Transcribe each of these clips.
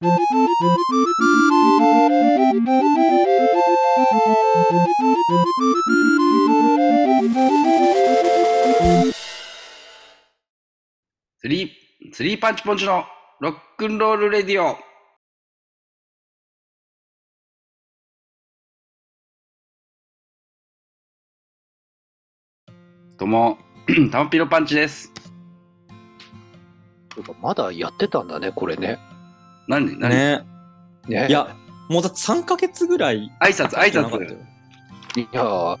スリー、スリーパンチポンチのロックンロールレディオ。どうも、タマピロパンチです。そうかまだやってたんだね、これね。何何、ねねいや、もうだって3ヶ月ぐらい。挨拶、挨拶。いや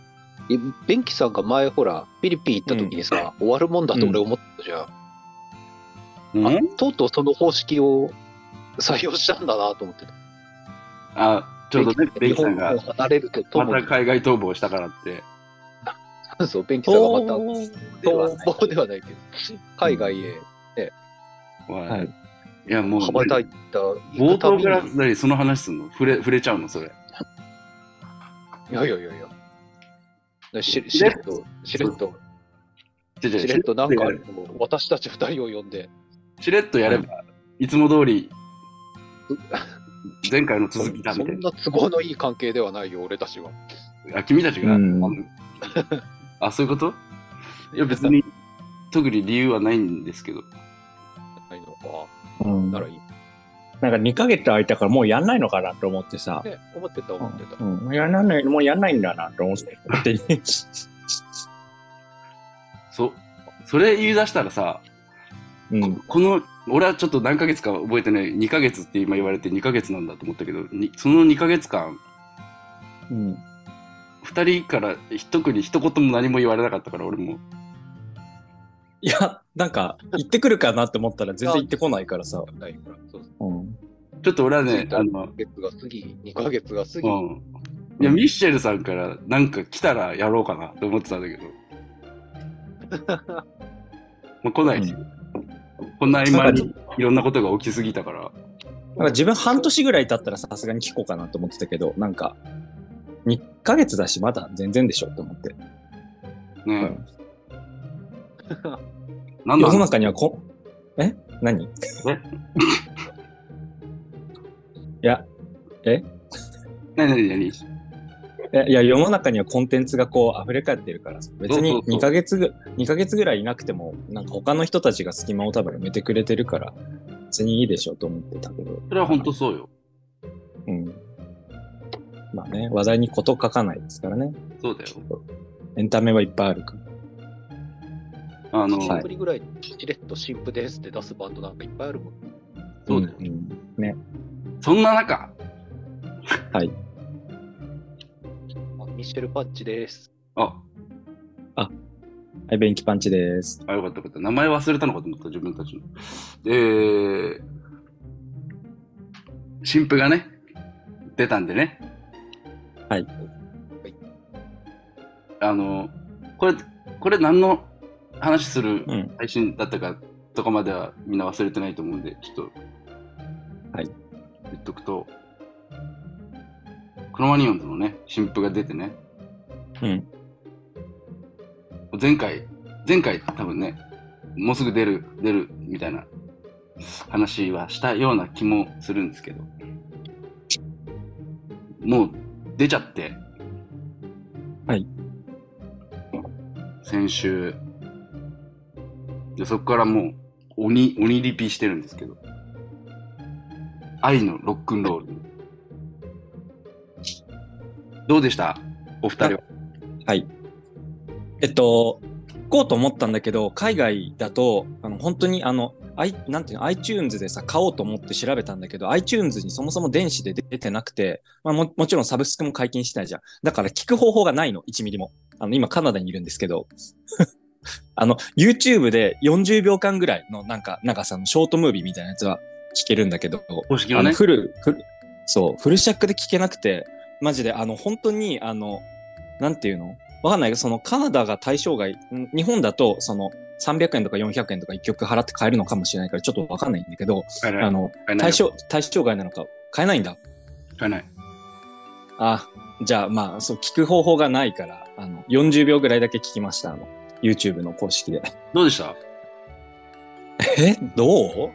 ベンキさんが前ほら、フィリピン行った時にさ、終わるもんだと俺思ったじゃん。うんあとうとうその方式を採用したんだなと思ってた。あ、ちょうどね、ベンキさんが日本を離れるまた海外逃亡したからって。そう、ベンキさんがまた、逃亡ではないけど、海外へはい。はいいや、もう、羽ばたいた、行冒頭から何その話すんの？触れ、触れちゃうのそれ。いやいやいやいや。でししれっと、しれっと、ししれっとなんか私たち二人を呼んで、しれっとやれば、いつも通り、前回の続きだそみたいな。んな都合のいい関係ではないよ、俺たちは。あ、君たちが、うんあ、そういうこと？いや、別に、特に理由はないんですけど。ないのか。うん、なんかならいい。2ヶ月空いたからもうやんないのかなと思ってさ。ね、思ってた、思ってた。うん、もうやらない、もうやんないんだなと思って。そ、それ言い出したらさ、うん。この、俺はちょっと何ヶ月か覚えてない、2ヶ月って今言われて2ヶ月なんだと思ったけど、にその2ヶ月間、うん。2人から特に一言も何も言われなかったから、俺も。いや、なんか、行ってくるかなって思ったら全然行ってこないからさ。ないから。そうそううん。ちょっと俺はね、あ1のヶ、月が過ぎ、2ヶ月が過ぎ、うん。いや、ミッシェルさんからなんか来たらやろうかなって思ってたんだけど。まあ、来ないし。こんな合間にいろんなことが起きすぎたから。なんか自分半年ぐらい経ったらさすがに聞こうかなと思ってたけど、なんか、2ヶ月だしまだ全然でしょと思って。ねうんなんだ世の中にはこ、え？何？いや、なになになにえいや、世の中にはコンテンツがこう溢れ返ってるからさ、別にそうそうそう2ヶ月ぐ、2ヶ月ぐらいいなくても、なんか他の人たちが隙間を多分埋めてくれてるから、別にいいでしょうと思ってたけど。それは本当そうよ。うん。まあね、話題に事書かないですからね。そうだよ。エンタメはいっぱいあるから。あの、はい1ぶりぐらい、しれっと新婦ですって出すバンドなんかいっぱいあるもん。そうだよ。んんね。そんな中、はい。あミッシェル・パッチです。あ、はい、ベンキパンチです。あ、よかったよかった。名前忘れたのかと思った、自分たちの。で、新婦がね、出たんでね。はい。あの、これ、これ何の話するうん。配信だったかとかまではみんな忘れてないと思うんで、ちょっと、はい。言っとくと、クロマニオンズのね、新婦が出てね、うん。前回、前回多分ね、もうすぐ出る、出るみたいな話はしたような気もするんですけど、もう出ちゃって、はい。先週、でそこからもう鬼、鬼リピしてるんですけど、愛のロックンロール。どうでした？お二人は？はい。えっと、行こうと思ったんだけど、海外だと、あの、本当にあの、I、なんていうの、iTunes でさ、買おうと思って調べたんだけど、iTunes にそもそも電子で出てなくて、まあも、もちろんサブスクも解禁してないじゃん。だから聞く方法がないの、1ミリも。あの、今カナダにいるんですけど、あの、YouTube で40秒間ぐらいのなんか、長さのショートムービーみたいなやつは聞けるんだけど、公式の。フル、フル、そう、フル尺で聞けなくて、マジで、あの、本当に、あの、なんていうの？わかんないけど、その、カナダが対象外、ん日本だと、その、300円とか400円とか1曲払って買えるのかもしれないから、ちょっとわかんないんだけど、あの、対象、対象外なのか、買えないんだ。買えない。あ、じゃあ、まあ、そう、聞く方法がないから、あの、40秒ぐらいだけ聞きました、あの、YouTube の公式で。どうでした？え？どう？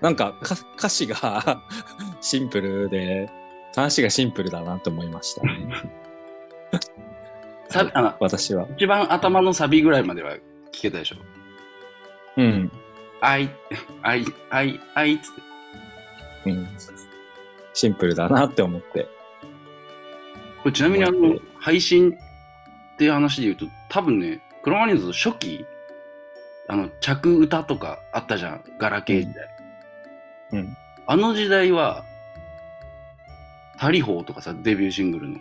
なんかか歌詞が シンプルで、話がシンプルだなと思いましたね。サビあの私は。一番頭のサビぐらいまでは聞けたでしょ？うん。あい、あい、あい、あいっつって。うん。シンプルだなって思って。これちなみにあの、配信っていう話で言うと、多分ね、クロマニーズの初期、あの、着歌とかあったじゃん。ガラケー時代。うん。あの時代は、タリホーとかさ、デビューシングルの。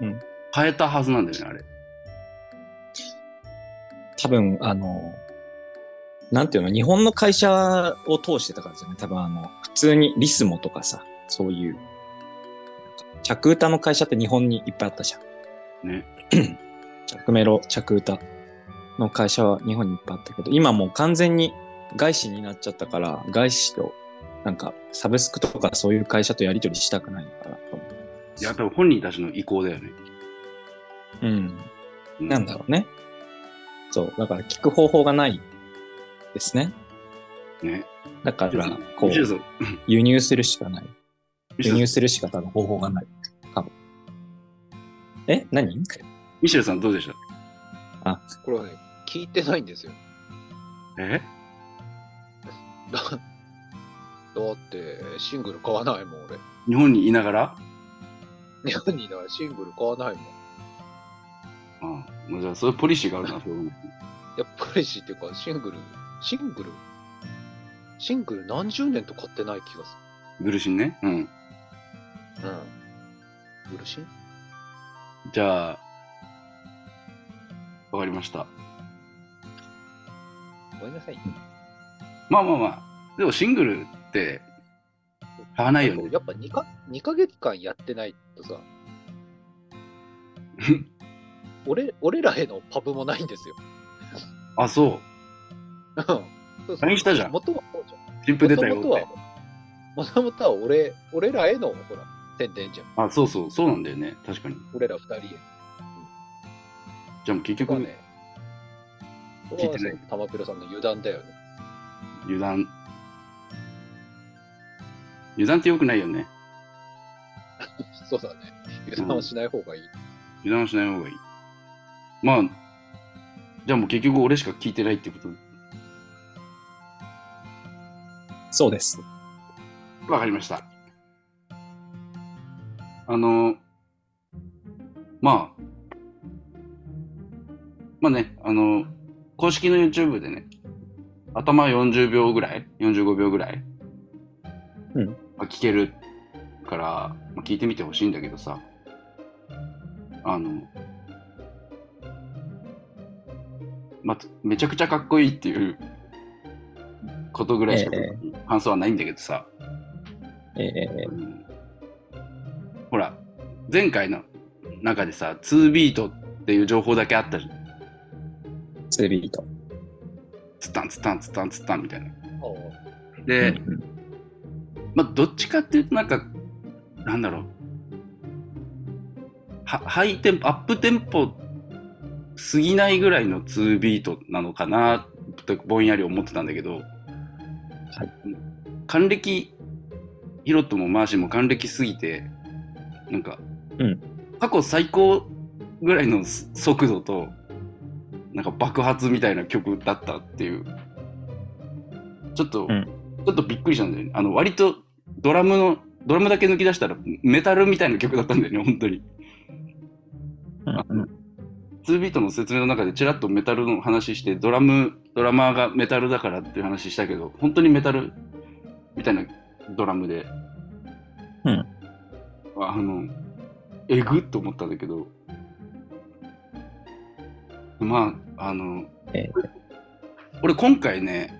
うん。変えたはずなんだよね、あれ。多分、あの、なんていうの、日本の会社を通してたからじゃない多分あの、普通にリスモとかさ、そういう、着歌の会社って日本にいっぱいあったじゃん。ね。着メロ、着歌の会社は日本にいっぱいあったけど、今もう完全に外資になっちゃったから、外資と、なんか、サブスクとかそういう会社とやり取りしたくないのかなと思う。いや、多分本人たちの意向だよね。うん。なんだろうね。そう。だから聞く方法がないですね。ね。だから、こう、輸入するしかない。輸入するしか多分方法がない。多分。え？何？ミシェルさんどうでした？これはね、聞いてないんですよ。え？だだって、シングル買わないもん、俺。日本にいながら？日本にいながらシングル買わないもん。ああ、もうじゃあそういうポリシーがあるな、そういうのやっぱりしっていうか、シングル、シングル？シングル何十年と買ってない気がすグルシンね。うん。る。うん。嬉しいじゃあ、わかりました。ごめんなさい。まあまあまあ。でもシングルって買わないよね。やっぱ2か二ヶ月間やってないとさ、俺俺らへのパブもないんですよ。あ、そうんそうそう LINE したじゃん元はそうじゃん。う。新譜出たよ元々はって。、もともとは俺、俺らへの、ほら、宣伝じゃん。あ、そうそう、そうなんだよね。確かに。俺ら二人へ。じゃあもう結局、ね。それは聞いてない玉ペロさんの油断だよね。油断。油断って良くないよね。そうだね。油断はしない方がいい。油断はしない方がいい。まあ、じゃあもう結局俺しか聞いてないってこと？そうです。わかりました。あの、まあ、まあね、あの、公式の YouTube でね、頭40秒ぐらい ?45 秒ぐらいうんまあ、聞けるから、まあ、聞いてみてほしいんだけどさ、あの、まあ、めちゃくちゃかっこいいっていうことぐらいしかえ感想はないんだけどさ、ええうんほら、前回の中でさ、2ビートっていう情報だけあったじゃん。ツービート。ツタンツタンツタンツタンみたいな。あで、うんまあ、どっちかっていうと、なんか、なんだろう。はハイテンポ、アップテンポすぎないぐらいの2ビートなのかなとぼんやり思ってたんだけど、還暦、ヒロトもマーシーも還暦すぎて、なんか、うん過去最高ぐらいのす速度と、なんか爆発みたいな曲だったっていう、ちょっと、うん。ちょっとびっくりしたんだよね。あの、割とドラムの、ドラムだけ抜き出したらメタルみたいな曲だったんだよね、本当に。うんうん。2ビートの説明の中でちらっとメタルの話して、ドラム、ドラマーがメタルだからっていう話したけど、本当にメタルみたいなドラムで、うん。あの、えぐっと思ったんだけど、まあ、あの、ええ。俺今回ね、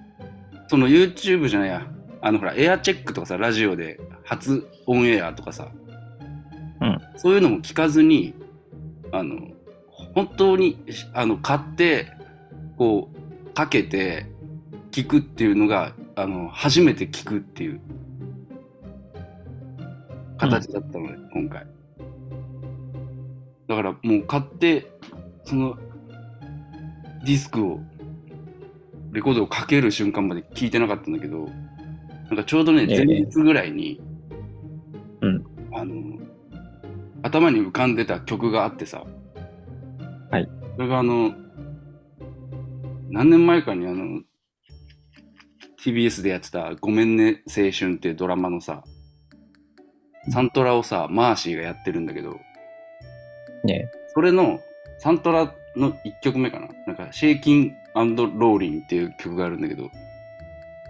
その YouTube じゃないや、あのほら、エアチェックとかさ、ラジオで初オンエアとかさ、うん。そういうのも聞かずに、あの、本当に、あの、買って、こう、かけて、聞くっていうのが、あの、初めて聞くっていう、形だったのね、今回。だからもう買って、その、ディスクを、レコードをかける瞬間まで聞いてなかったんだけど、なんかちょうどね、ええ。前日ぐらいに、うん。あの、頭に浮かんでた曲があってさ、はい。それがあの、何年前かにあの、TBS でやってたごめんね青春っていうドラマのさ、サントラをさ、マーシーがやってるんだけど、ねそれのサントラの1曲目かななんか、シェイキンローリンっていう曲があるんだけど、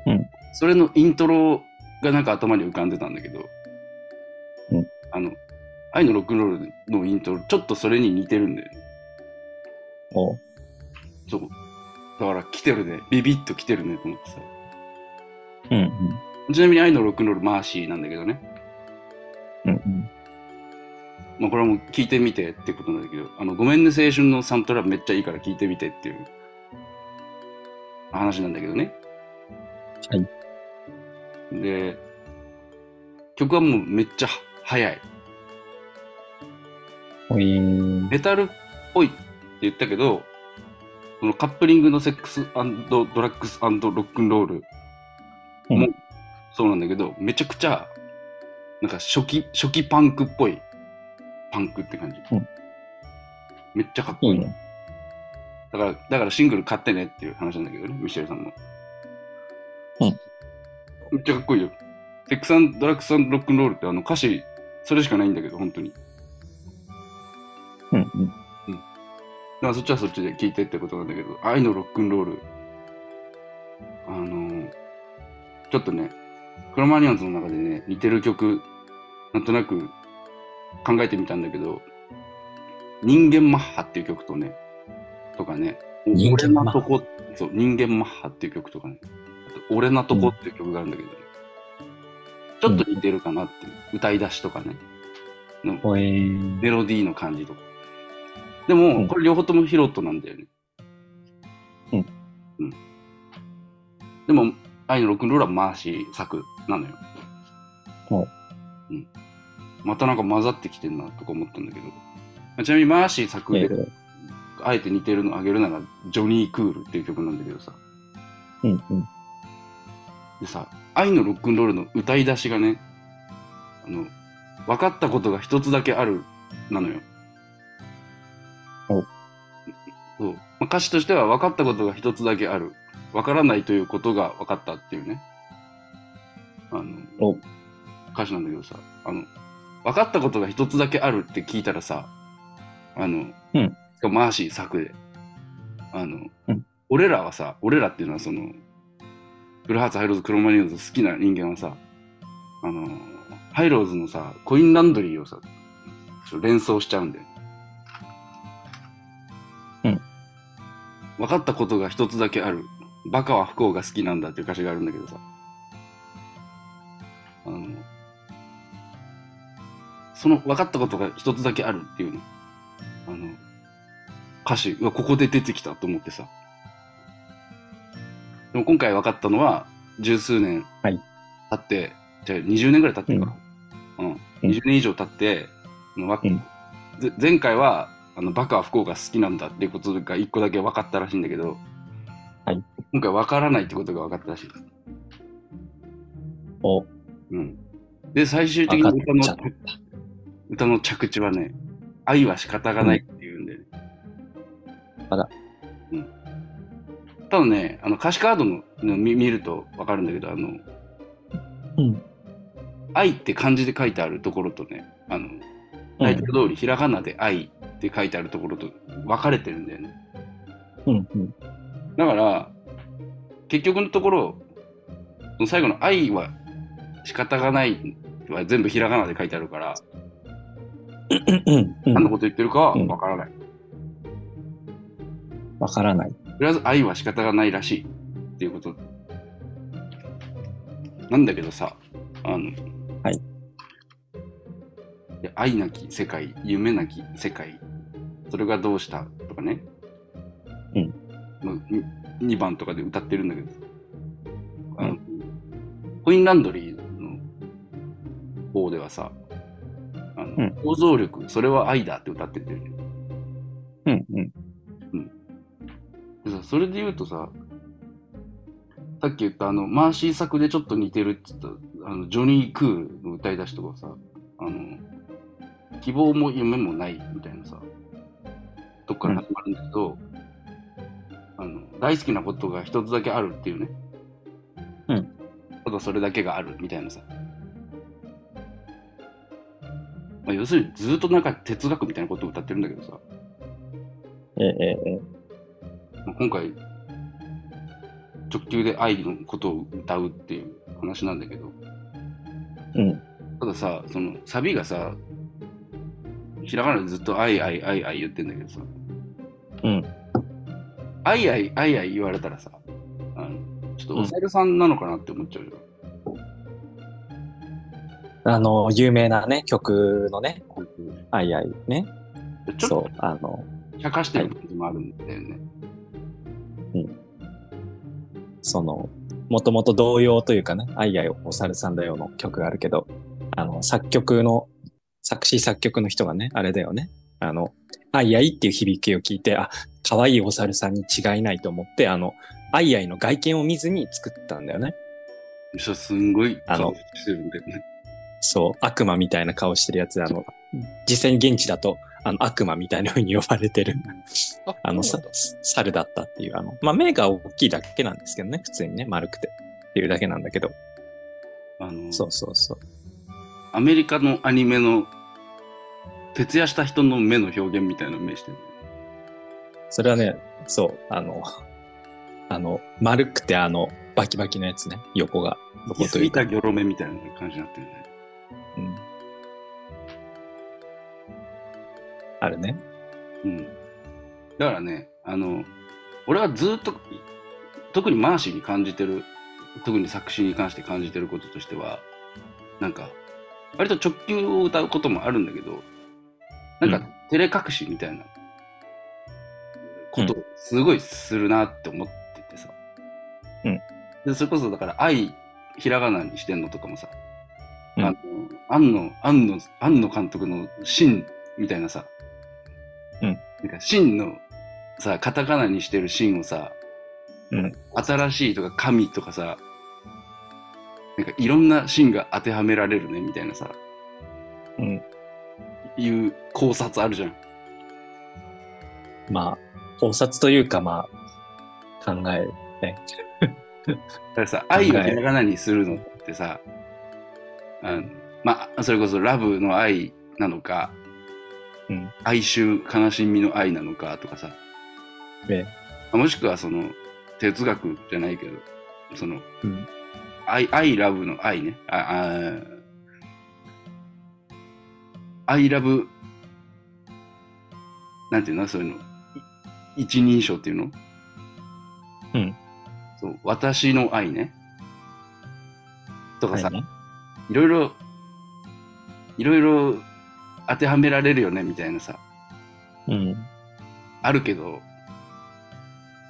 うんそれのイントロがなんか頭に浮かんでたんだけど、うんあの、愛のロックンロールのイントロ、ちょっとそれに似てるんだよね。おうそう。だから来てるね。ビビッと来てるねと思ってさ。うんうん。ちなみに愛のロックンロールマーシーなんだけどね。うんうん。まあこれはもう聞いてみてってことなんだけど、あの、ごめんね青春のサントラめっちゃいいから聞いてみてっていう話なんだけどね。はい。で、曲はもうめっちゃ速い。おいーメタルっぽいって言ったけど、そのカップリングのセックスドラッグスロックンロールもうんそうなんだけど、めちゃくちゃ、なんか初期、初期パンクっぽいパンクって感じ。うんめっちゃかっこいい。いいね。だから、だからシングル買ってねっていう話なんだけどね、ミシェルさんも。うんめっちゃかっこいいよ。セックスドラッグスロックンロールってあの歌詞、それしかないんだけど、本当に。うんうん。だからそっちはそっちで聞いてってことなんだけど、愛のロックンロール、あのーちょっとね、クロマニアンズの中でね、似てる曲、なんとなく考えてみたんだけど、人間マッハっていう曲とね、とかね、人俺間マッハなとこ、そう、人間マッハっていう曲とかね、あと俺なとこっていう曲があるんだけどね、ちょっと似てるかなっていう、歌い出しとかね、のメロディーの感じとか。でも、うんこれ両方ともヒロットなんだよね。うん。うん。でも、愛のロックンロールはマーシー作なのよ。おうん。またなんか混ざってきてんなとか思ったんだけど。ちなみにマーシー作で、えーあえて似てるのあげるなら、ジョニー・クールっていう曲なんだけどさ。うんうん。でさ、愛のロックンロールの歌い出しがね、あの、分かったことが一つだけある、なのよ。おそう。まあ歌詞としては分かったことが一つだけある。分からないということが分かったっていうね。あの、お歌詞なんだけどさ、あの、分かったことが一つだけあるって聞いたらさ、あの、うんしかもマーシー作で、あの、うん俺らはさ、俺らっていうのはその、ブルーハーツ、ハイローズ、クロマニヨンズ好きな人間はさ、あの、ハイローズのさ、コインランドリーをさ、連想しちゃうんだよ。うん。分かったことが一つだけある。バカは不幸が好きなんだっていう歌詞があるんだけどさ。その分かったことが一つだけあるっていうね、あの、歌詞がここで出てきたと思ってさ。でも今回分かったのは、十数年はい経って、じゃあ20年ぐらい経ってるか。うん。うん20年以上経って、うんぜ前回は、あの、バカは不幸が好きなんだっていうことが一個だけ分かったらしいんだけど、はい。今回分からないってことが分かったらしい。お、うん。で、最終的分に歌のかっちゃった。歌の着地はね、愛は仕方がないっていうんで、ねあら。うん。ただね、あの歌詞カードのの見見るとわかるんだけど、あの、うん。愛って漢字で書いてあるところとね、あの、タイトル通りひらがなで愛って書いてあるところと分かれてるんだよね。うんうん。だから、結局のところ、最後の愛は仕方がないは全部ひらがなで書いてあるから。何のこと言ってるかは分からない。わからない。とりあえず愛は仕方がないらしいっていうことなんだけどさ、あの、はい。で愛なき世界、夢なき世界、それがどうしたとかね。うん。まあ、2番とかで歌ってるんだけど、あの、コインランドリーの方ではさ、あの、うん想像力、それは愛だって歌ってて、うんうん。でさそれで言うとさ、さっき言ったあの、マーシー作でちょっと似てるって言った、あの、ジョニー・クールの歌い出しとかさ、あの、希望も夢もないみたいなさ、とこから始まるんだけど、あの、大好きなことが一つだけあるっていうね。うん。ただそれだけがあるみたいなさ。まあ、要するにずっとなんか哲学みたいなことを歌ってるんだけどさ、ええええまあ今回、直球で愛のことを歌うっていう話なんだけど、うん。たださ、そのサビがさ、ひらがなでずっと愛愛愛愛言ってんだけどさ、うん。愛愛愛愛言われたらさ、あのちょっとお猿さんなのかなって思っちゃうじあの、有名なね、曲のね。あいあいね。ちょっそう、あの、と茶化してる感じもあるんだよね。その、もともと童謡というかね、あいあいお猿さんだよの曲があるけど、あの、作曲の、作詞作曲の人がね、あれだよね。あの、あいあいっていう響きを聞いて、あ、可愛いお猿さんに違いないと思って、あの、あいあいの外見を見ずに作ったんだよね。そうすんごいあの顔してるんだよね。そう、悪魔みたいな顔してるやつで、あの、実際に現地だと、あの、悪魔みたいな風に呼ばれてる、あ あの、猿だったっていう、あの、まあ、目が大きいだけなんですけどね、普通にね、丸くて。っていうだけなんだけど。あのそうそうそう。アメリカのアニメの徹夜した人の目の表現みたいな目してる。それはね、そう、あの、あの、丸くてあの、バキバキのやつね、横が。横というか。ぎたギョロ目みたいな感じになってるね。あるね。うん。だからね、あの、俺はずっと、特にマーシーに感じてる、特に作詞に関して感じてることとしては、なんか、割と直球を歌うこともあるんだけど、なんか、うん照れ隠しみたいなことをすごいするなって思っててさ。うんで、それこそだから、愛、ひらがなにしてんのとかもさ、うんあの、庵野、庵野、庵野監督の真みたいなさ、うんなんか真のさ、カタカナにしてる真をさ、うん。新しいとか神とかさ、なんかいろんな真が当てはめられるねみたいなさ、うん。いう考察あるじゃん。まあ、考察というか、まあ、考え、ね。だからさ、愛をひらがなにするのってさ、あのまあ、それこそラブの愛なのか、うん。哀愁、悲しみの愛なのかとかさ、えもしくはその哲学じゃないけど、その、うん。愛、愛ラブの愛ね。あ、あ、アイラブ、なんていうの？そういうの。い一人称っていうの？うん。そう、私の愛ね。とかさ、はいねいろいろ、いろいろ当てはめられるよね、みたいなさ、うん。あるけど、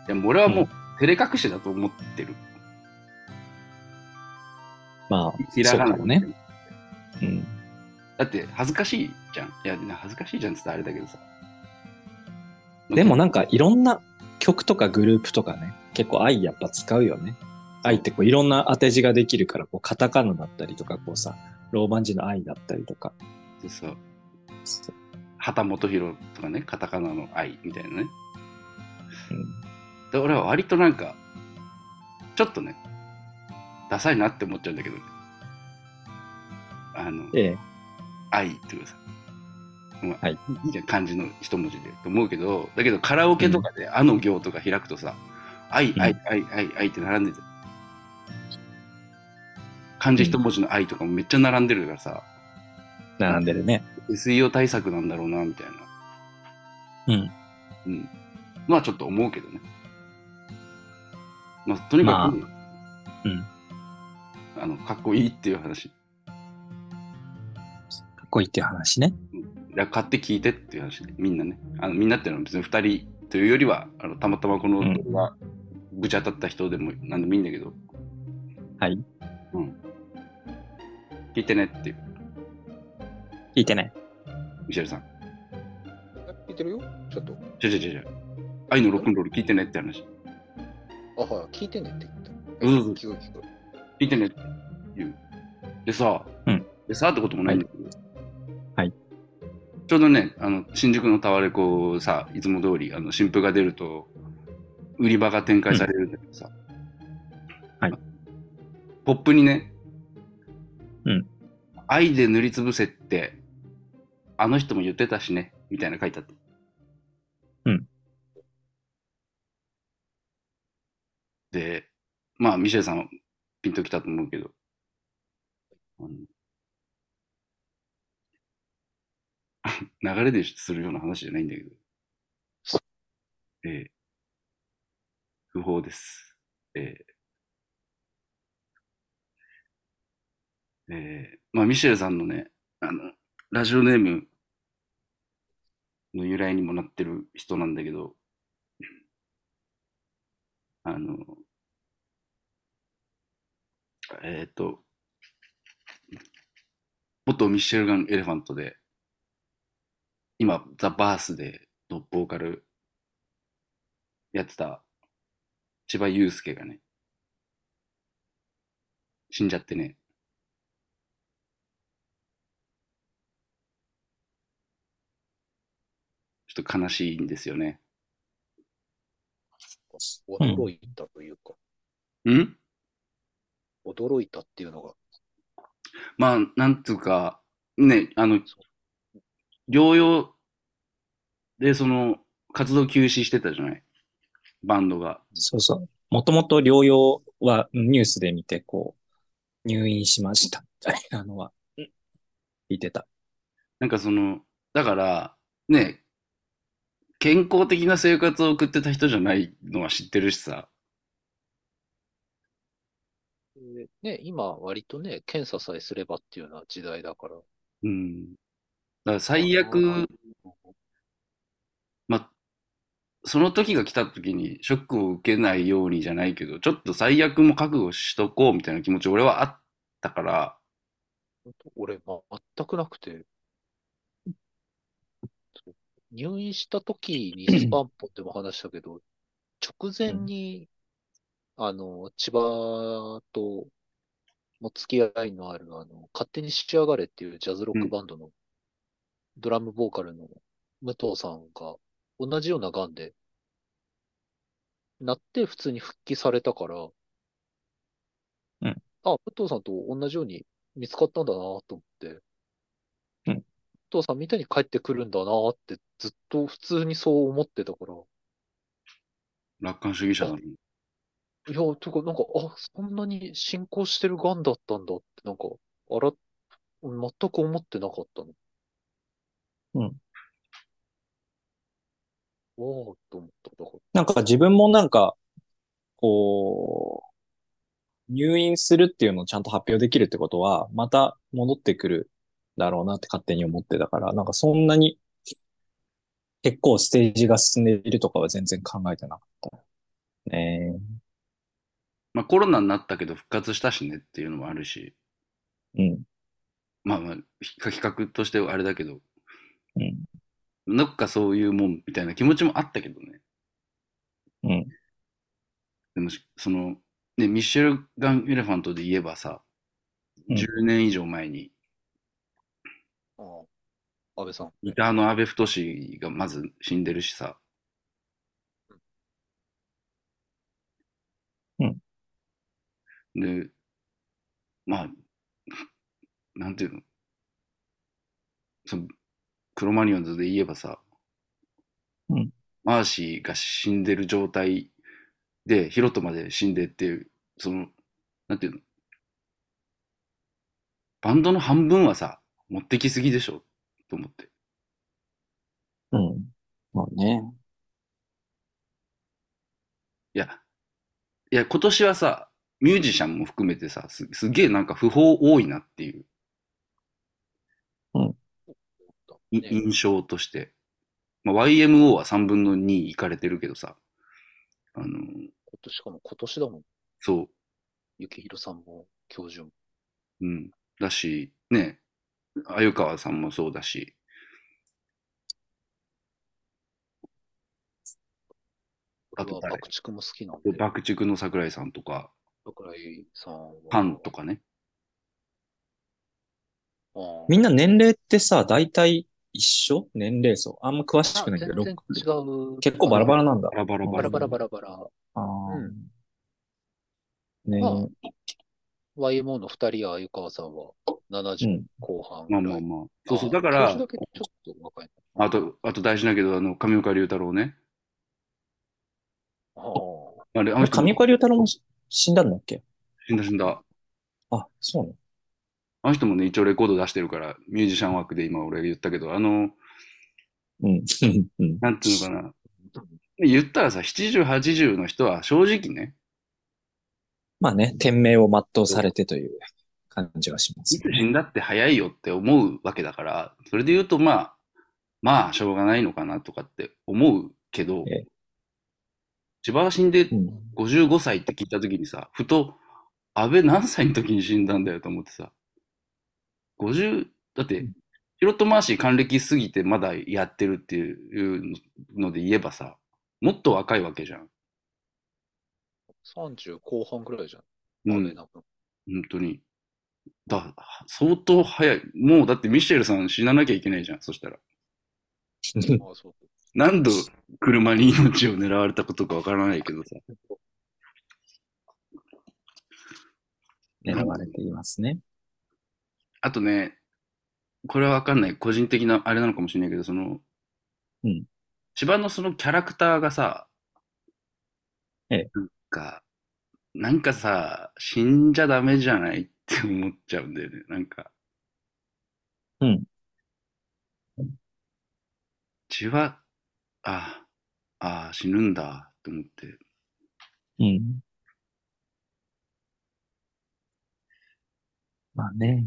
いや、もう俺はもう照れ隠しだと思ってる。まあ、ひらがなね。うん。だって恥ずかしいじゃん。いや、恥ずかしいじゃんって言ったらあれだけどさ。でもなんかいろんな曲とかグループとかね、結構愛やっぱ使うよね。愛ってこういろんな当て字ができるから、こうカタカナだったりとか、こうさ、ローマン字の愛だったりとか。でさ、そう旗本博とかね、カタカナの愛みたいなね。うん。で、俺は割となんか、ちょっとね、ダサいなって思っちゃうんだけど、あの、ええ、愛っていうかさ、まあはい。いいじゃん、漢字の一文字で。と思うけど、だけどカラオケとかで、あの行とか開くとさ、愛、うん。愛、愛、愛、愛って並んでて、漢字一文字の愛とかもめっちゃ並んでるからさ、並んでるね。SEO 対策なんだろうな、みたいな。うん。うん。まあちょっと思うけどね。まあとにかく、うん。あの、かっこいいっていう話。かっこいいっていう話ね。いや買って聞いてっていう話で、みんなね。あのみんなっていうのは別に二人というよりは、あのたまたまこのうん動画、ぶち当たった人でも何でもいいんだけど、はい。うん。聞いてねっていう、聞いてね。ミシェルさん。聞いてるよ？ちょっと。ちょちょちょちょ。愛のロックンロール聞いてねって話。あ、はい、聞いてねって言った。うんうん聞く聞く。聞いてねって言う。でさ、うんでさってこともないんだけど、はいちょうどね、あの、新宿のタワレコさ、いつも通り、あの、新婦が出ると、売り場が展開されるんだけどさ、はいポップにね、うん愛で塗りつぶせって、あの人も言ってたしね、みたいな書いてあった。うん。で、まあ、ミシェルさんはピンときたと思うけど、あの流れでするような話じゃないんだけど、ええ不法です。ええええまあ、ミシェルさんのね、あの、ラジオネームの由来にもなってる人なんだけど、あの、えっ、と、元ミッシェルガン・エレファントで、今、ザ・バースでのボーカルやってた千葉祐介がね、死んじゃってね、ちょっと悲しいんですよね。驚いたというか、ん？驚いたっていうのが、まあ、なんつうか、ね、あの、療養でその活動休止してたじゃない？バンドが。そうそう。もともと療養はニュースで見て、こう、入院しましたみたいなのは、うん聞いてた。なんかその、だから、ね、健康的な生活を送ってた人じゃないのは知ってるしさ。でね、今割とね、検査さえすればっていうような時代だから。うん。だから最悪、まあ、その時が来た時にショックを受けないようにじゃないけど、ちょっと最悪も覚悟しとこうみたいな気持ち俺はあったから、俺、ま、全くなくて、入院した時にスパンポンでも話したけど、直前に、あの、千葉とも付き合いのある、あの、勝手に仕上がれっていうジャズロックバンドのドラムボーカルの武藤さんが同じような癌で、なって普通に復帰されたから、うん。あ、武藤さんと同じように見つかったんだなと思って、藤さんみたいに帰ってくるんだなってずっと普通にそう思ってたから、楽観主義者だね。いや、とか、なんか、あ、そんなに進行してる癌だったんだって、なんか、あら、全く思ってなかったの。うん。わあ、と思った。だから、なんか自分もなんか、こう、入院するっていうのをちゃんと発表できるってことは、また戻ってくるだろうなって勝手に思ってたから、なんかそんなに結構ステージが進んでいるとかは全然考えてなかった。ねまあコロナになったけど復活したしねっていうのもあるし、え。うん。まあまあ、比較としてはあれだけど、うん。どっかそういうもんみたいな気持ちもあったけどね。うん。でも、その、ね、ミッシェル・ガン・エレファントで言えばさ、うん10年以上前に、安倍さん。ギターの阿部太がまず死んでるしさ。うん。で、まあ、なんていうの？その、クロマニオンズで言えばさ、うんマーシーが死んでる状態で、ヒロトまで死んでっていう、その、なんていうの？バンドの半分はさ、持ってきすぎでしょと思って。うん。まあね。いや、いや、今年はさ、ミュージシャンも含めてさ、すすげえなんか不法多いなっていういね印象として。まあ、YMO は3分の2いかれてるけどさ、あの、今年しかも今年だもん。そ幸宏さんも、教授も。う、うん。だし、ね、鮎川さんもそうだし、あと爆竹も好きなんで。爆竹の桜井さんとか、桜井さんは。パンとかね。みんな年齢ってさ、大体一緒？年齢層？あんま詳しあくないけど、全然違う。結構バラバラなんだバ。ラバラバラバラバラバラ。ああ。ねまあ YMO の二人や鮎川さんはう70ん。後半まあぐらい。まあまあ。そうそう。あだから教授、だけちょっと若いな。あと、あと大事だけど、あの、上岡龍太郎ね。ああれ、あの人上岡龍太郎も死んだんだっけ？死んだ死んだ。あ、そうね。あの人もね、一応レコード出してるから、ミュージシャン枠で今俺が言ったけど、あの、うん。うん。なんていうのかな。言ったらさ、70、80の人は正直ね、まあね、天命を全うされてという感じがしますい。つ死んだって早いよって思うわけだから、それで言うとまあ、まあ、しょうがないのかなとかって思うけどええ、千葉が死んでうん。55歳って聞いたときにさ、ふと、安倍何歳の時に死んだんだよと思ってさ、50、だって、ヒロットマーシー還暦過ぎてまだやってるっていうので言えばさ、もっと若いわけじゃん。30後半ぐらいじゃん。うん本当に。だ、相当早い。もうだってミシェルさん死ななきゃいけないじゃん、そしたら。あそう何度車に命を狙われたことかわからないけどさ。狙われていますね。あとね、これはわかんない。個人的なあれなのかもしれないけど、その、うん千葉のそのキャラクターがさ、ええか、なんかさ、死んじゃダメじゃないって思っちゃうんだよね。なんか。うん。千葉、ああ、死ぬんだって思って。うん。まあね。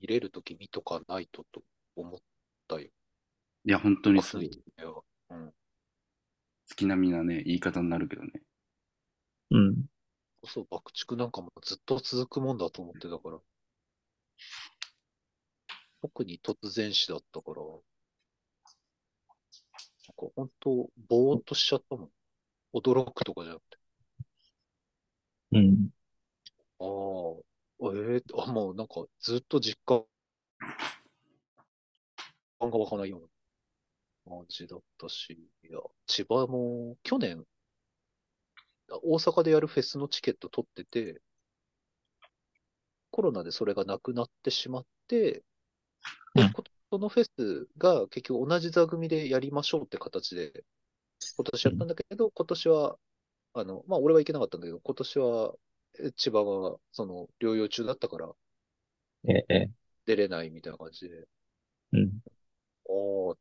入れるとき見とかないとと思ったよ。いや、本当にそう。うん。月並みなね、言い方になるけどね。うん。そう、爆竹なんかもずっと続くもんだと思ってたから。特に突然死だったから。なんか本当、ぼーっとしちゃったもん。驚くとかじゃなくて。うん。ああ、ええあ、もうなんかずっと実感が湧かないような感じだったし、いや、千葉も去年、大阪でやるフェスのチケット取ってて、コロナでそれがなくなってしまって、うん。そのフェスが結局同じ座組でやりましょうって形で、今年やったんだけど、今年は、あの、まあ、俺は行けなかったんだけど、今年は、え千葉が、その、療養中だったから、ええ、出れないみたいな感じで、うん。おー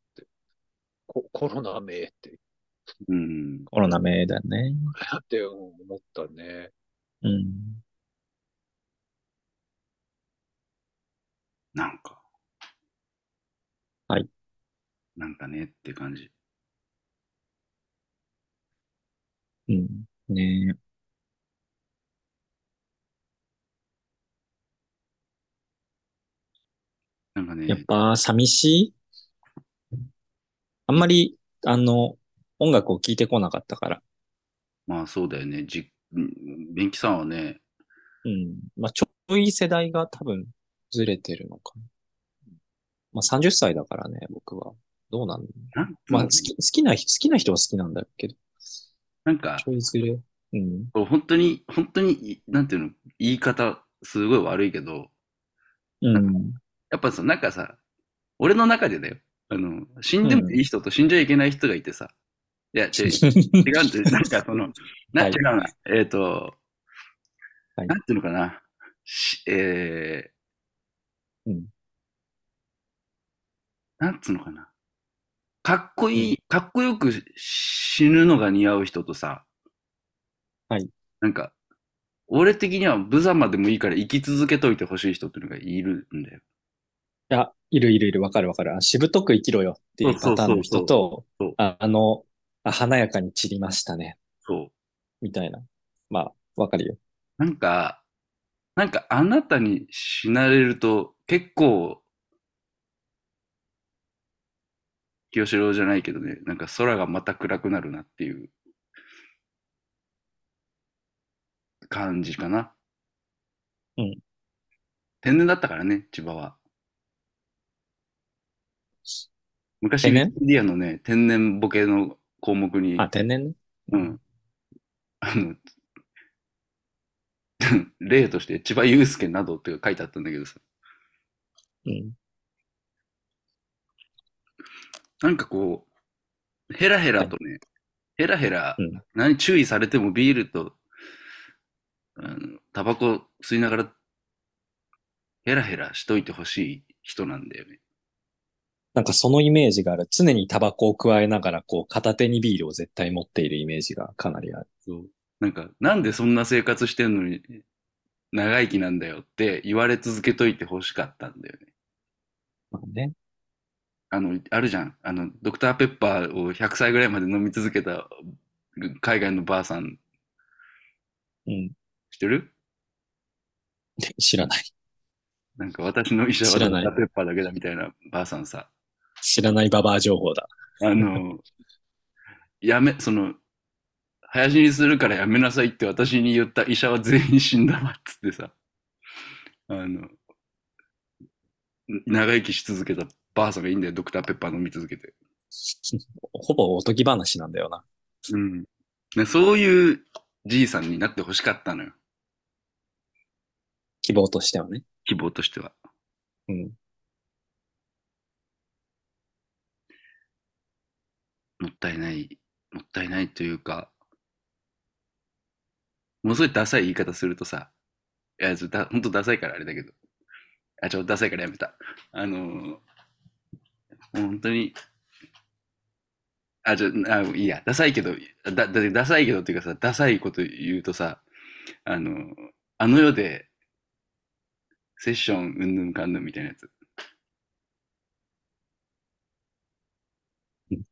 ココロナめって、うん。コロナ名だね。って思ったね。うん。なんか。はい。なんかねって感じ。うん。ねなんかね、やっぱ寂しい？あんまり、あの、音楽を聴いてこなかったから。まあそうだよね。じ、うん便器さんはね、うん。まあ、ちょい世代が多分ずれてるのかな。まあ、30歳だからね、僕は。どうなんまあ、好き、好きな人、好きな人は好きなんだけど、なんかち、ょいずれ。うん。本当に、本当に、なんていうの、言い方、すごい悪いけど、うん。やっぱさ、なんかさ、俺の中でだよ。あの、死んでもいい人と死んじゃいけない人がいてさ。いや、違う、違うんで、なんかその、な、はい違うな。えっ、と、はいなんていうのかな。しえー、うんなんつうのかな。かっこいい、かっこよく死ぬのが似合う人とさ、はい。なんか、俺的には無様でもいいから生き続けといてほしい人っていうのがいるんだよ。いや、いるいるいる、わかるわかる。あしぶとく生きろよっていうパターンの人とそうそうそうそう、ああのあ、華やかに散りましたね、そう。みたいな。まあ、わかるよ。なんか、なんかあなたに死なれると結構、清志郎じゃないけどね、なんか空がまた暗くなるなっていう感じかな。うん。天然だったからね、千葉は。昔、天然？ウィキペディアのね、天然ボケの項目に、あ、天然ね。うん。あの、例として千葉祐介などって書いてあったんだけどさ、うん。なんかこう、ヘラヘラとね、ヘラヘラ、うん何注意されてもビールと、あのタバコ吸いながら、ヘラヘラしといてほしい人なんだよね。なんかそのイメージがある。常にタバコを加えながら、こう、片手にビールを絶対持っているイメージがかなりある。そう。なんか、なんでそんな生活してんのに、長生きなんだよって言われ続けといてほしかったんだよね。まあね。あの、あるじゃん。あの、ドクターペッパーを100歳ぐらいまで飲み続けた海外のばあさん、うん。知ってる？知らない。なんか私の医者はドクターペッパーだけだみたいなばあさんさ。知らないババア情報だ。あの、やめ、その、早死にするからやめなさいって私に言った医者は全員死んだわっつってさ、あの、長生きし続けたばあさんがいいんだよ、ドクターペッパー飲み続けて。ほぼおとぎ話なんだよな。うん。ねそういうじいさんになってほしかったのよ、希望としてはね。希望としては。うん。もったいない、もったいないというか、ものすごいダサい言い方するとさ、いや、ちょだ本当ダサいからあれだけど、あ、ちょっとダサいからやめた。あのー、本当に、あ、ちょ、あ、いいや、ダサいけど、だ、だ、ダサいけどっていうかさ、ダサいこと言うとさ、あのー、あの世で、セッションうんぬんかんぬんみたいなやつ。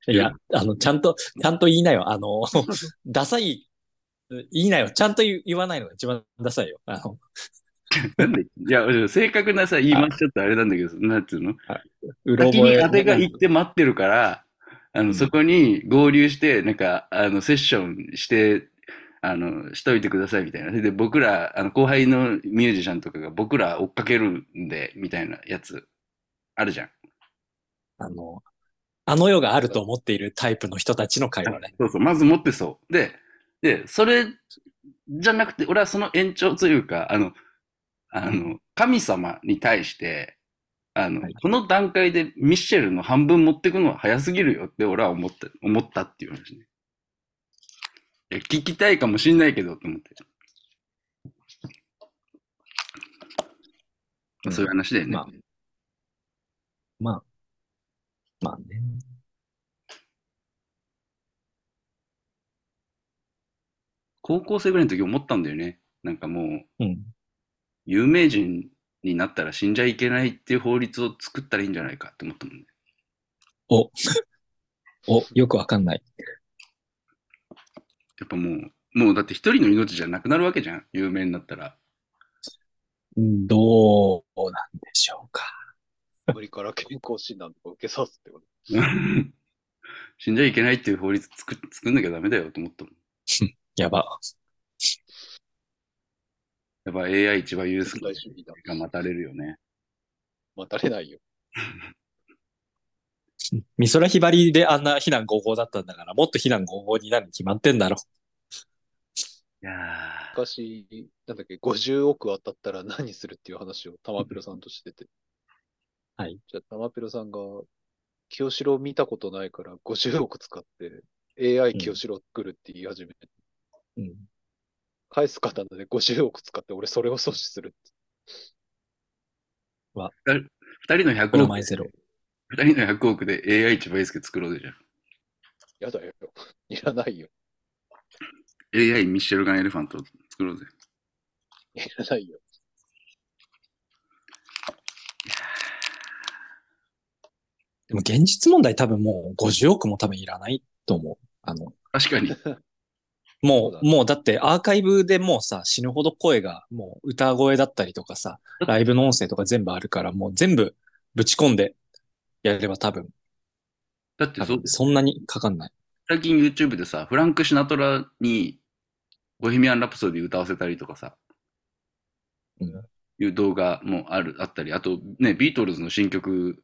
いや、あの、ちゃんと、ちゃんと言いなよ。あの、ダサい、言いなよ。ちゃんと言言わないのが一番ダサいよ。あの、なんで？いや、正確なさ、言い回しちゃったらあれなんだけど、なんていうの？うろ先。に当てが行って待ってるから、あの、うんそこに合流して、なんか、あの、セッションして、あの、しといてくださいみたいな。で、僕ら、あの、後輩のミュージシャンとかが僕ら追っかけるんで、みたいなやつ、あるじゃん。あの、あの世があると思っているタイプの人たちの会話ね。そうそう、まず持ってそう。で、で、それじゃなくて、俺はその延長というか、あの、あの、神様に対して、あの、はいこの段階でミッシェルの半分持ってくのは早すぎるよって俺は思った、思ったっていう話ね。いや、聞きたいかもしんないけどって思って。まあそういう話だよね。まあ、まあ、まあね。高校生ぐらいの時思ったんだよね。なんかもう、うん。有名人になったら死んじゃいけないっていう法律を作ったらいいんじゃないかって思ったもんね。お、お、よくわかんない。やっぱもう、もうだって一人の命じゃなくなるわけじゃん。有名になったら。うんどうなんでしょうか。無理から健康診断とか受けさすってこと？死んじゃいけないっていう法律作作んなきゃダメだよと思ったもん。やば。やっぱ AI 一番許す絶対主義だ。が待たれるよね。待たれないよ。美空ひばりであんな非難合々だったんだから、もっと非難合々になるに決まってんだろ。いやー昔、なんだっけ、50億当たったら何するっていう話を玉ペロさんとしてて。はい。じゃあ、玉ペロさんが、清志郎見たことないから50億使って AI 清志郎作るって言い始めて、うん。返す刀で50億使って俺それを阻止するって。二人の100億プロマイゼロ。二人の100億で AI 一番いいすけ作ろうぜじゃん。やだよ。いらないよ。AI ミッシェルガンエレファント作ろうぜ。いらないよ。でも現実問題多分もう50億も多分いらないと思う。あの、確かに。もう、もうだってアーカイブでもうさ、死ぬほど声がもう歌声だったりとかさ、ライブの音声とか全部あるから、もう全部ぶち込んでやれば多分、多だってそ分そんなにかかんない。最近 YouTube でさ、フランク・シナトラにボヘミアン・ラプソディ歌わせたりとかさ、うんいう動画もある、あったり、あとね、ビートルズの新曲、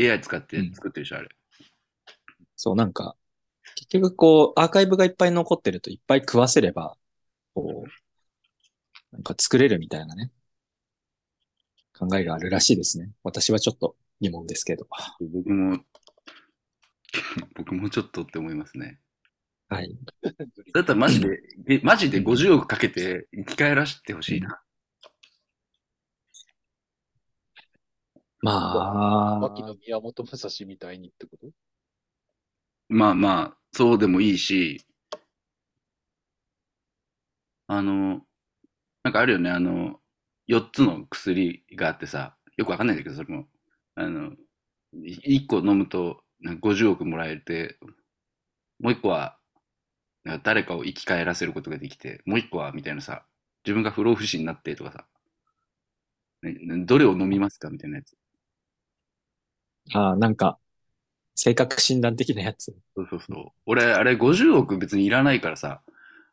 AI 使って作ってるでしょ、あれ。そう、なんか、結局こう、アーカイブがいっぱい残ってるといっぱい食わせれば、こう、なんか作れるみたいなね、考えがあるらしいですね。私はちょっと疑問ですけど。僕も、僕もちょっとって思いますね。はい。だったらマジで、えマジで50億かけて生き返らせてほしいな。まあ牧野、宮本武蔵みたいにってこと？まあまあ、そうでもいいし、あの、なんかあるよね、あの、4つの薬があってさ、よくわかんないんだけど、それも。あの、1個飲むとなんか50億もらえて、もう1個は、なんか誰かを生き返らせることができて、もう1個は、みたいなさ、自分が不老不死になってとかさ、ね、どれを飲みますか？みたいなやつ。ああ、なんか、性格診断的なやつ。そうそうそう。俺、あれ50億別にいらないからさ、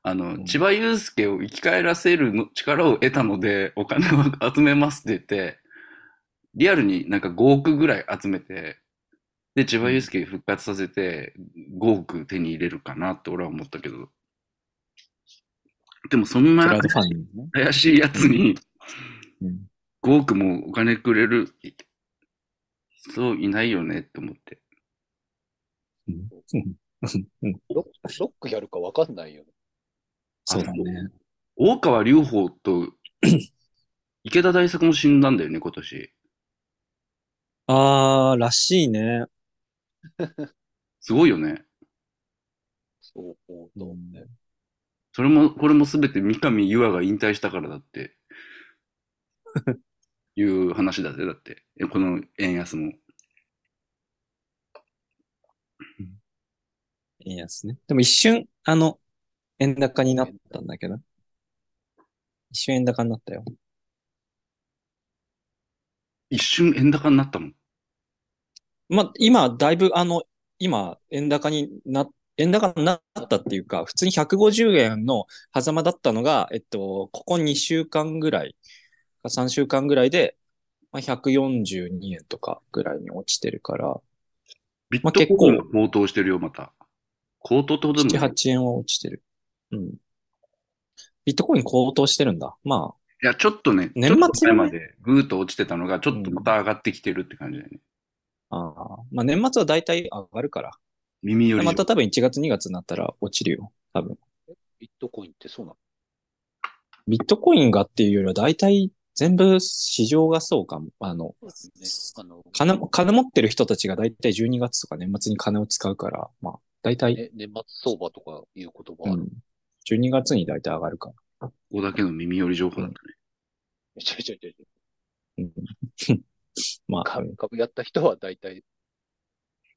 あの、うん千葉祐介を生き返らせるの力を得たので、お金を集めますって言って、リアルになんか5億ぐらい集めて、で、千葉祐介復活させて、5億手に入れるかなって俺は思ったけど。でもそんな。怪しいやつにうん。5億もお金くれる人いないよねって思って。うんうんロックロックやるかわかんないよね。そうだね。大川隆法と 池田大作も死んだんだよね、今年。ああ、らしいね。すごいよね。そう思うとね。それも、これもすべて三上優愛が引退したからだって。いう話だぜ、だって。えこの円安も。円安ね。でも一瞬、あの、円高になったんだけど。一瞬円高になったよ。一瞬円高になったもん。まあ、今、だいぶ、あの、今、円高にな、円高になったっていうか、普通に150円の狭間だったのが、えっと、ここ2週間ぐらい、か3週間ぐらいで、まあ、142円とかぐらいに落ちてるから、ビまあットコインも高騰してるよ、また。高騰ってことで7、もない。8円は落ちてる。うん。ビットコイン高騰してるんだ。まあ、いや、ちょっとね、年末ちょっと前までぐーっと落ちてたのが、ちょっとまた上がってきてるって感じだよね。ああ、まあ年末は大体上がるから。耳より。また多分1月2月になったら落ちるよ。多分。ビットコインってそうなの？ビットコインがっていうよりは大体全部市場がそうかも。あの、ね。あの、金、金持ってる人たちが大体12月とか年末に金を使うから、まあ大体、ね、年末相場とかいう言葉ある？うん。12月に大体上がるかここだけの耳寄り情報だったね。ちょいちょいちょいちょいら。うん。まあ、株株やった人は大体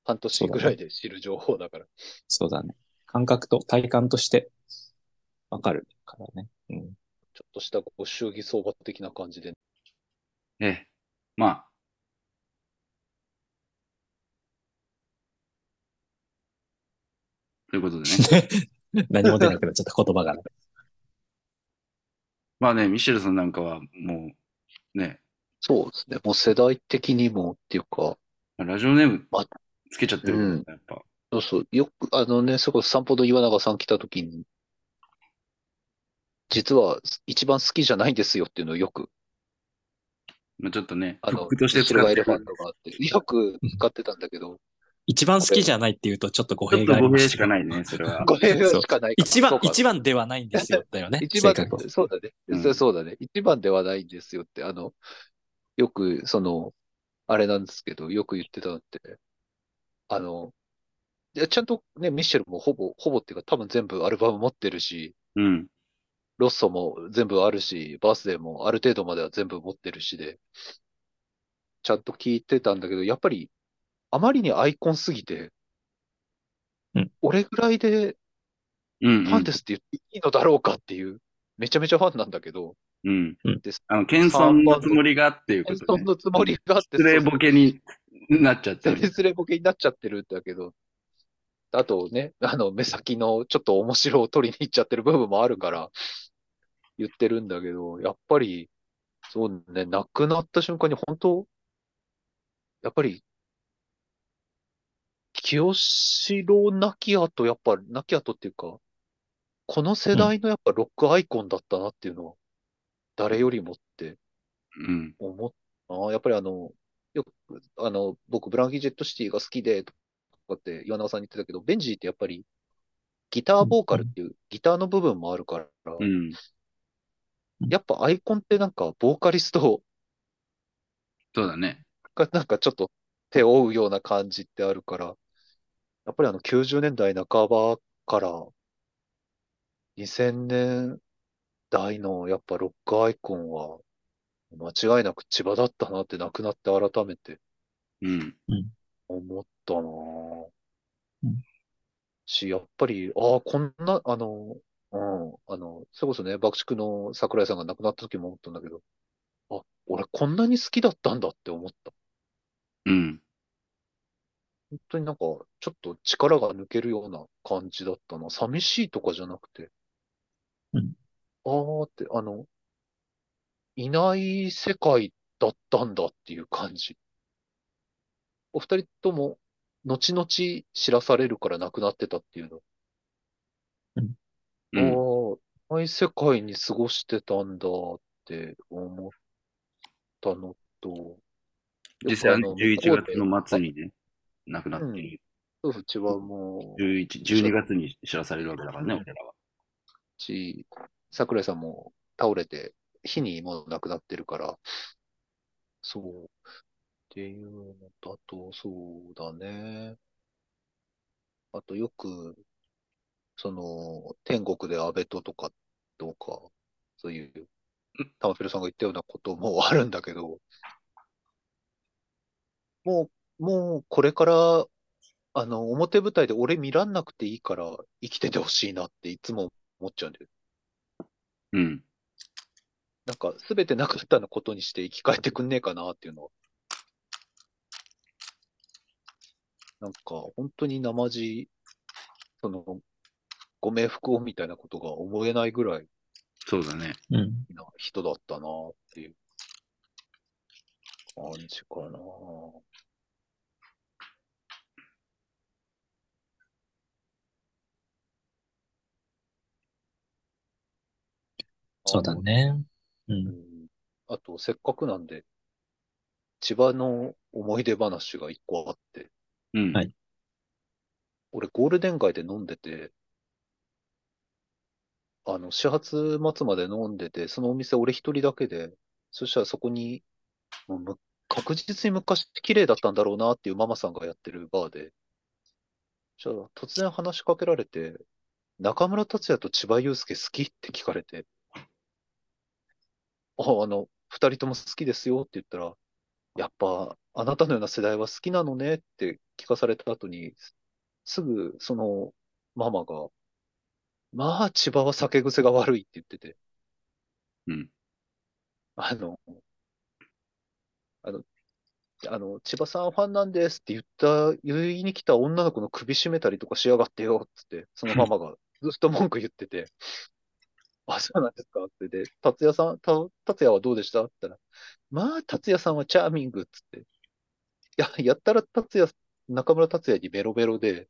半年ぐらいで知る情報だから。そうだね。感覚と体感としてわかるからね。うん。ちょっとしたご祝儀相場的な感じで。ええ。まあ。ということでね。何も出なくなっちゃった言葉が。まあね、ミシェルさんなんかはもう、ね、そうですね。もう世代的にもっていうか、ラジオネームまつけちゃってるからうんやっぱ。そうそう、よく、あのね、そこ散歩の岩永さん来た時に、実は一番好きじゃないんですよっていうのをよく、まあちょっとね、あの、服としてァン使ってがあって、よく使ってたんだけど、一番好きじゃないっていうとちょっと語ちょっと語弊弊がありますしかないね、それは。語弊しかない一番一番ではないんですよ。だよね。一番そうだね。うんそうそうだね。一番ではないんですよって、あの、よく、その、あれなんですけど、よく言ってたのって、あの、いやちゃんとね、ミッシェルもほぼ、ほぼっていうか多分全部アルバム持ってるし、うん。ロッソも全部あるし、バースデーもある程度までは全部持ってるしで、ちゃんと聞いてたんだけど、やっぱり、あまりにアイコンすぎて、うん俺ぐらいでうん、ファンですって言っていいのだろうかっていう、めちゃめちゃファンなんだけど、うん。うんです。あの、謙遜のつもりがっていうことで、そのつもりがあって、失礼ボケになっちゃってる。失礼ボケになっちゃってるんだけど、あとね、あの、目先のちょっと面白を取りに行っちゃってる部分もあるから、言ってるんだけど、やっぱり、そうね、亡くなった瞬間に本当、やっぱり、清志郎亡き後、やっぱ、亡き後っていうか、この世代のやっぱロックアイコンだったなっていうのは、誰よりもってうん。思ったな。やっぱりあの、よく、あの、僕、ブランキー・ジェット・シティが好きで、とかって岩永さんに言ってたけど、ベンジーってやっぱり、ギターボーカルっていう、ギターの部分もあるから、うん。やっぱアイコンってなんか、ボーカリストそうだね。がなんかちょっと手を負うような感じってあるから、やっぱりあの90年代半ばから2000年代のやっぱロックアイコンは間違いなく千葉だったなって亡くなって改めてうん。思ったなぁうんし、やっぱり、ああ、こんな、あの、うん、あの、それこそね、爆竹の桜井さんが亡くなった時も思ったんだけど、あ、俺こんなに好きだったんだって思った。うん。本当になんか、ちょっと力が抜けるような感じだったな。寂しいとかじゃなくて。うんあーって、あの、いない世界だったんだっていう感じ。お二人とも、後々知らされるから亡くなってたっていうの。うん。ああ、いない世界に過ごしてたんだって思ったのと、実際あの11向こうで月の末にね、亡くなっている。そうそう、うちはもう、11、12月に知らされるわけだからね、うん俺らは。し、桜井さんも倒れて、日にもう亡くなってるから、そう。っていうのだと、そうだね。あとよく、その、天国で安倍ととか、とか、そういう、玉ペルさんが言ったようなこともあるんだけど、もう、もうこれから、あの、表舞台で俺見らんなくていいから生きててほしいなっていつも思っちゃうんだよ。うん。なんか、すべてなかったのことにして生き返ってくんねえかなっていうのは。なんか、本当に生地、その、ご冥福をみたいなことが思えないぐらいそうだね。うん。な人だったなっていう感じかな。そうだね。う。うんん。あと、せっかくなんで、千葉の思い出話が一個あって、うん。はい俺ゴールデン街で飲んでて、あの、始発末まで飲んでて、そのお店俺一人だけで、そしたらそこに、もうむ確実に昔綺麗だったんだろうなっていうママさんがやってるバーで、そしたら突然話しかけられて、中村達也と千葉雄介好きって聞かれて、あ、あの、二人とも好きですよって言ったら、やっぱ、あなたのような世代は好きなのねって聞かされた後に、すぐそのママが、まあ、千葉は酒癖が悪いって言ってて、うん。あの、あの、あの、千葉さんファンなんですって言った、言いに来た女の子の首絞めたりとかしやがってよ、つって、そのママが ずっと文句言ってて、あ、そうなんですかってで、達也さん、た、達也はどうでしたって言ったら、まあ、達也さんはチャーミングっつって。いや、やったら達也、中村達也にベロベロで、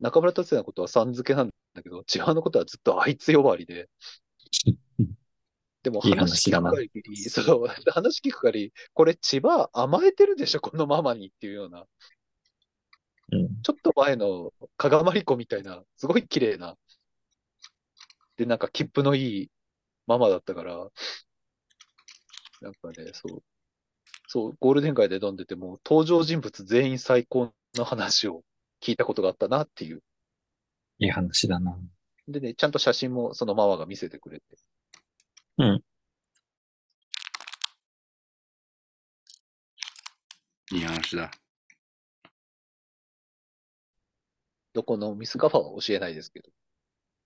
中村達也のことはさん付けなんだけど、千葉のことはずっとあいつ呼ばわりで、でも話聞く限り、そう、話聞く限り、これ千葉甘えてるでしょ、このママにっていうような、うん。ちょっと前の加賀まりこみたいな、すごい綺麗な、で、なんか切符のいいママだったから、なんかね、そう、そう、ゴールデン街で飲んでても、登場人物全員最高の話を聞いたことがあったなっていう。いい話だな。でね、ちゃんと写真もそのママが見せてくれて。いい話だ。どこのお店かは教えないですけど、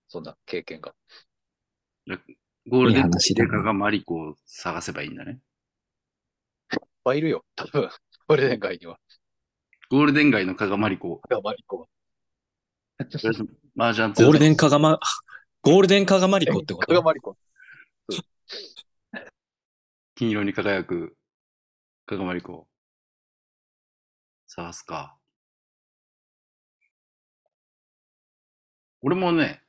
そんな経験が。ゴールデンデカがマリコを探せばいいんだね。いっぱいいるよ、多分、ゴールデン街には。ゴールデン街の加賀マリコ。加賀まりこは。麻雀ゴールデンかがま、ゴールデンかがまりこってこと？かがまりこ。金色に輝く、かがまりこ。探すか。俺もね、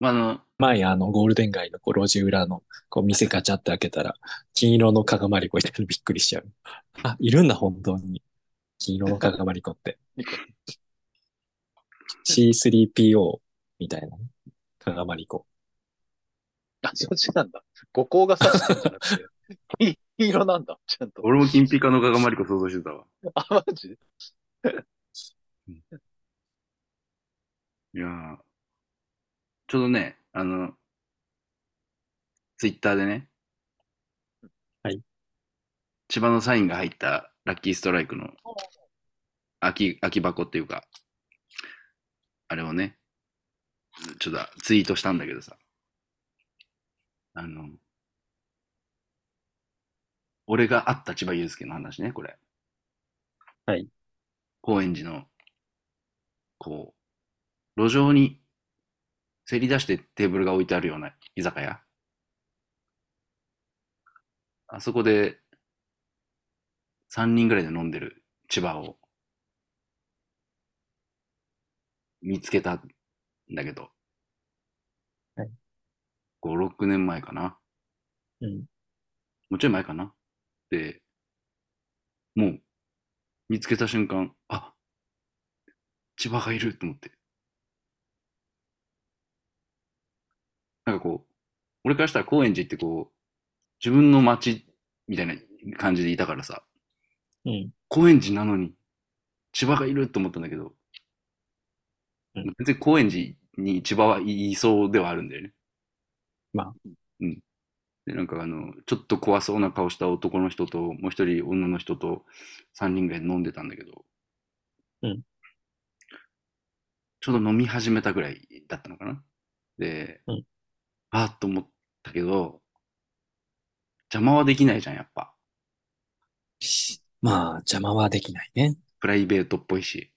まあ、あの、前あのゴールデン街のこう路地裏のこう店ガチャって開けたら金色のかがまりこいたらびっくりしちゃう。あ、いるんだ本当に。金色のかがまりこって。C3PO みたいなね。かがまりこ。あ、そっちなんだ。五光が差してるんじゃなくて、金色なんだ。ちゃんと。俺も金ピカのかがまりこ想像してたわ。あ、マジ？いやーちょうどね、あの、ツイッターでね、はい。千葉のサインが入ったラッキーストライクの空き、空き箱っていうか、あれをね、ちょっとツイートしたんだけどさ、あの、俺が会った千葉祐介の話ね、これ。はい。高円寺の、こう、路上にせり出してテーブルが置いてあるような居酒屋。あそこで3人ぐらいで飲んでる千葉を見つけたんだけど、はい5、6年前かな。うん。もうちょい前かな。で、もう見つけた瞬間、あ千葉がいると思って。なんかこう、俺からしたら高円寺ってこう、自分の街みたいな感じでいたからさ、うん。高円寺なのに千葉がいると思ったんだけど、うん全然高円寺に千葉はいそうではあるんだよね。まあ。うん。で、なんかあの、ちょっと怖そうな顔した男の人と、もう一人女の人と3人ぐらい飲んでたんだけど、うん。ちょうど飲み始めたぐらいだったのかな。で、うんあーっと思ったけど、邪魔はできないじゃん、やっぱ。まあ邪魔はできないね。プライベートっぽいし。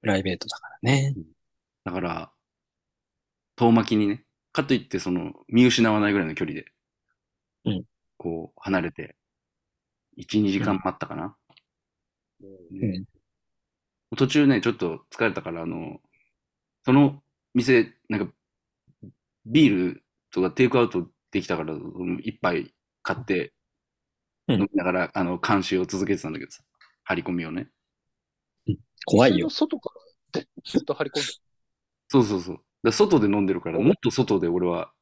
プライベートだからね。だから、遠巻きにね、かといってその、見失わないぐらいの距離で、うんこう、離れて、1、2時間待ったかな。でうん途中ね、ちょっと疲れたから、あの、その店、なんか、ビールとかテイクアウトできたから、一杯買って、うん飲みながら、あの、監視を続けてたんだけどさ、張り込みをね。怖いよ。外からずっと張り込んでそうそうそう。だ外で飲んでるから、もっと外で俺は、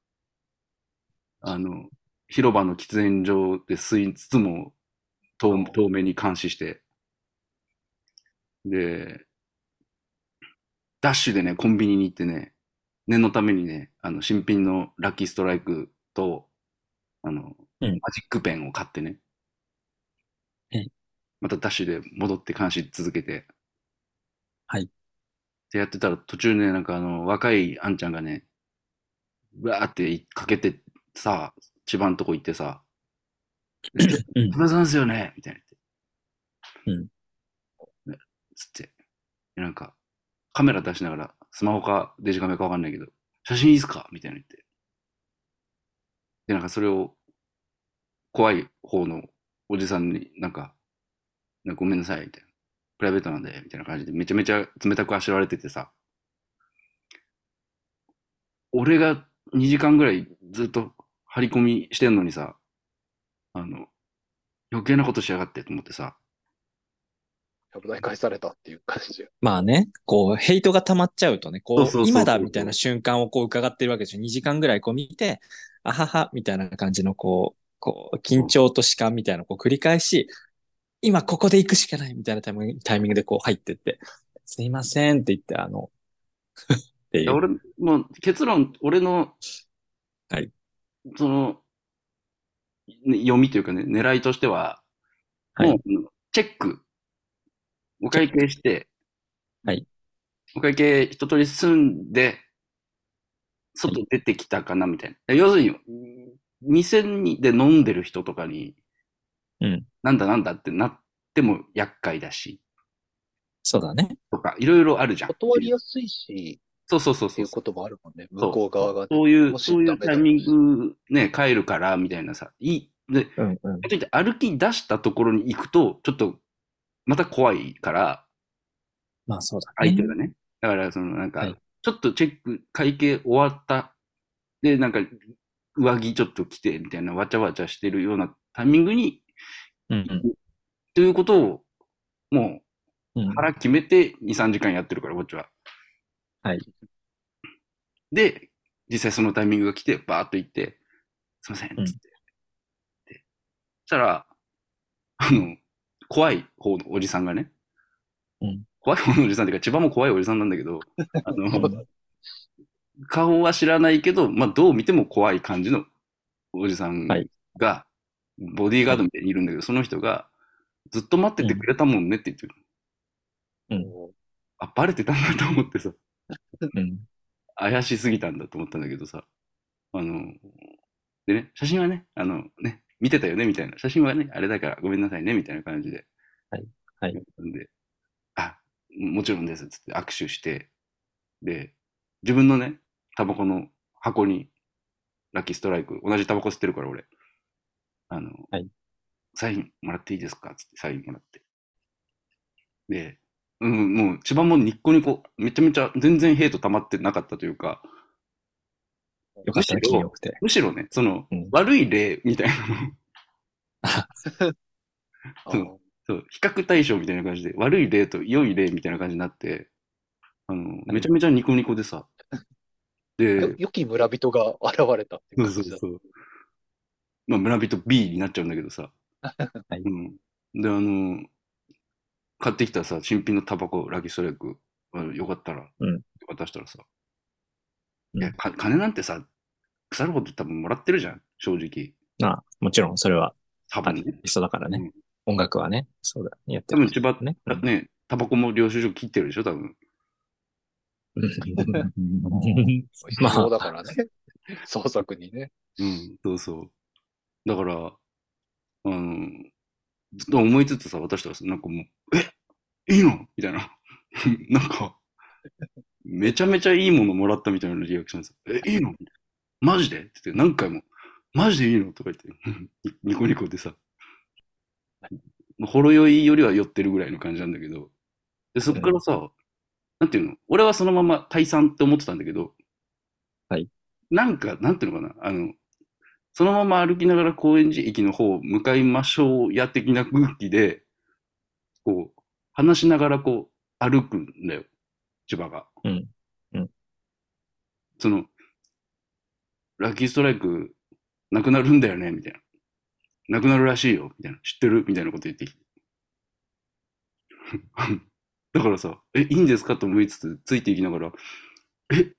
あの、広場の喫煙所で吸いつつも、遠遠目に監視して、で、ダッシュでね、コンビニに行ってね、念のためにね、あの、新品のラッキーストライクと、あの、うん。マジックペンを買ってね、うん。またダッシュで戻って監視続けて、はい。ってやってたら途中ね、なんかあの、若いあんちゃんがね、うわーってかけてさ、千葉のとこ行ってさ、うん千葉さんですよねみたいな言って。うんね。つって。でなんか、カメラ出しながら、スマホかデジカメかわかんないけど、写真いいっすか？みたいな言って。で、なんかそれを、怖い方のおじさんになんか、なんかごめんなさい、みたいな。プライベートなんで、みたいな感じで、めちゃめちゃ冷たくあしらわれててさ、俺が2時間ぐらいずっと張り込みしてんのにさ、あの、余計なことしやがってと思ってさ、危ない返されたっていう感じ。まあね、こう、ヘイトが溜まっちゃうとね、こそう今だみたいな瞬間をこう伺ってるわけでしょ。2時間ぐらいこう見て、あはは、みたいな感じのこう、こう、緊張と弛緩みたいなのをこう繰り返し、今ここで行くしかないみたいなタイミングタイミングでこう入ってって、すいませんって言って、あの、っていう。俺の結論、俺の、はい。その、ね読みというかね、狙いとしては、はいもう、チェック、お会計して、はい。お会計一通り済んで、外出てきたかなみたいな。要するに、店にで飲んでる人とかに、うんなんだなんだってなっても厄介だし、そうだね。とか、いろいろあるじゃん。断りやすいし、そうそうそうってそいううこともあるもんね。向こう側がね。そういう、そういうタイミングね、帰るから、みたいなさ。いい。で、うんうん。歩き出したところに行くと、ちょっと、また怖いから、まあそうだね。相手がね。だから、そのなんか、はいちょっとチェック、会計終わった。で、なんか、上着ちょっと着て、みたいな、わちゃわちゃしてるようなタイミングに、うんうん。ということを、もう腹決めて2、3時間やってるから、こっちは。はい。で、実際そのタイミングが来て、バーっと行って、すいません、つって。うんでそしたら、あの、怖い方のおじさんがね、うん怖い方のおじさんっていうか、千葉も怖いおじさんなんだけど、あの、顔は知らないけど、まあ、どう見ても怖い感じのおじさんが、はいボディーガードみたいにいるんだけど、その人が、ずっと待っててくれたもんねって言ってる。うん。あ、バレてたんだと思ってさ、うん。怪しすぎたんだと思ったんだけどさ、あの、でね、写真はね、あのね、見てたよねみたいな、写真はね、あれだからごめんなさいねみたいな感じで。はいはい。んで、あ、もちろんですっつって握手して、で、自分のね、タバコの箱に、ラッキーストライク、同じタバコ吸ってるから俺、あの、はいサインもらっていいですか？つってサインもらって。で、うん、もう千葉もニッコニコ、めちゃめちゃ全然ヘイト溜まってなかったというか、よかったら気よくて。むしろね、その、うん悪い例みたいな そうそう、比較対象みたいな感じで、悪い例と良い例みたいな感じになって、あの、めちゃめちゃニコニコでさ、で、良き村人が現れたって感じだ。そうそう。まあ、村人 B になっちゃうんだけどさ。はいうん。で、あの、買ってきたさ、新品のタバコ、ラッキーストライク、あのよかったら、うん渡したらさ、うんいやか金なんてさ、腐るほど多分もらってるじゃん、正直。まあ、もちろんそれは多分ね。アーティストだからね。うん音楽はね。そうだ。やって多分千葉、ね。ね、タバコも領収書切ってるでしょ、多分。まあ必要だからね。創作にね。うん、そうそう。だから、あの、ずっと思いつつさ、渡したらさ、なんかもう、えいいの？みたいな。なんか、めちゃめちゃいいものもらったみたいなリアクションです。え、いいの？マジで？って言って何回も、マジでいいの？とか言って、ニ ニコニコでさ、ほろ酔いよりは酔ってるぐらいの感じなんだけど、で、そっからさ、なんていうの？俺はそのまま退散って思ってたんだけど、はい。なんか、なんていうのかな？あの、そのまま歩きながら高円寺駅の方向かいましょうや的な空気で、こう、話しながらこう、歩くんだよ、千葉が。うんうんその、ラッキーストライク、なくなるんだよね、みたいな。なくなるらしいよ、みたいな。知ってる？みたいなこと言ってきて。だからさ、え、いいんですか？と思いつつ、ついていきながら、え、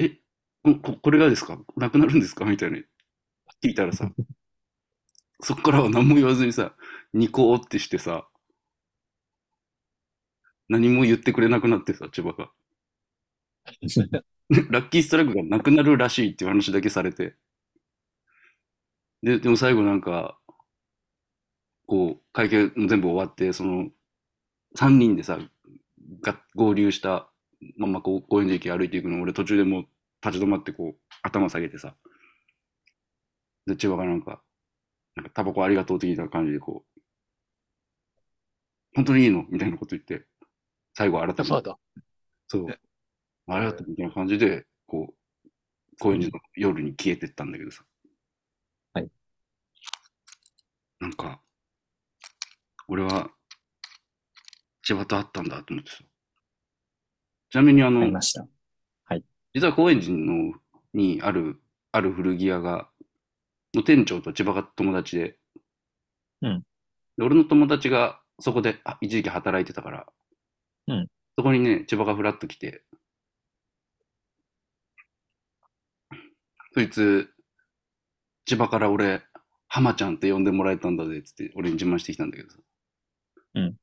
え、こここれがですか？なくなるんですか？みたいな。聞いたらさ、そっからは何も言わずにさ、ニコーってしてさ、何も言ってくれなくなってさ、千葉が。ラッキーストライクがなくなるらしいっていう話だけされて。で、でも最後なんか、こう、会計も全部終わって、その、3人でさ、が合流したままこう、高円寺駅歩いていくの、俺途中でもう立ち止まってこう、頭下げてさ。で、千葉がなんか、なんかタバコありがとう的な感じでこう、本当にいいの？みたいなこと言って、最後改めて、まだ。そう。ありがとうみたいな感じで、こう、高円寺の夜に消えてったんだけどさ。はい。なんか、俺は、千葉と会ったんだと思ってさ。ちなみにあの、ありました。実は高円寺のにある、ある古着屋が、の店長と千葉が友達で、うんで俺の友達がそこであ一時期働いてたから、うんそこにね、千葉がフラッと来て、そいつ、千葉から俺、浜ちゃんって呼んでもらえたんだぜ、つって俺に自慢してきたんだけどさ。うん。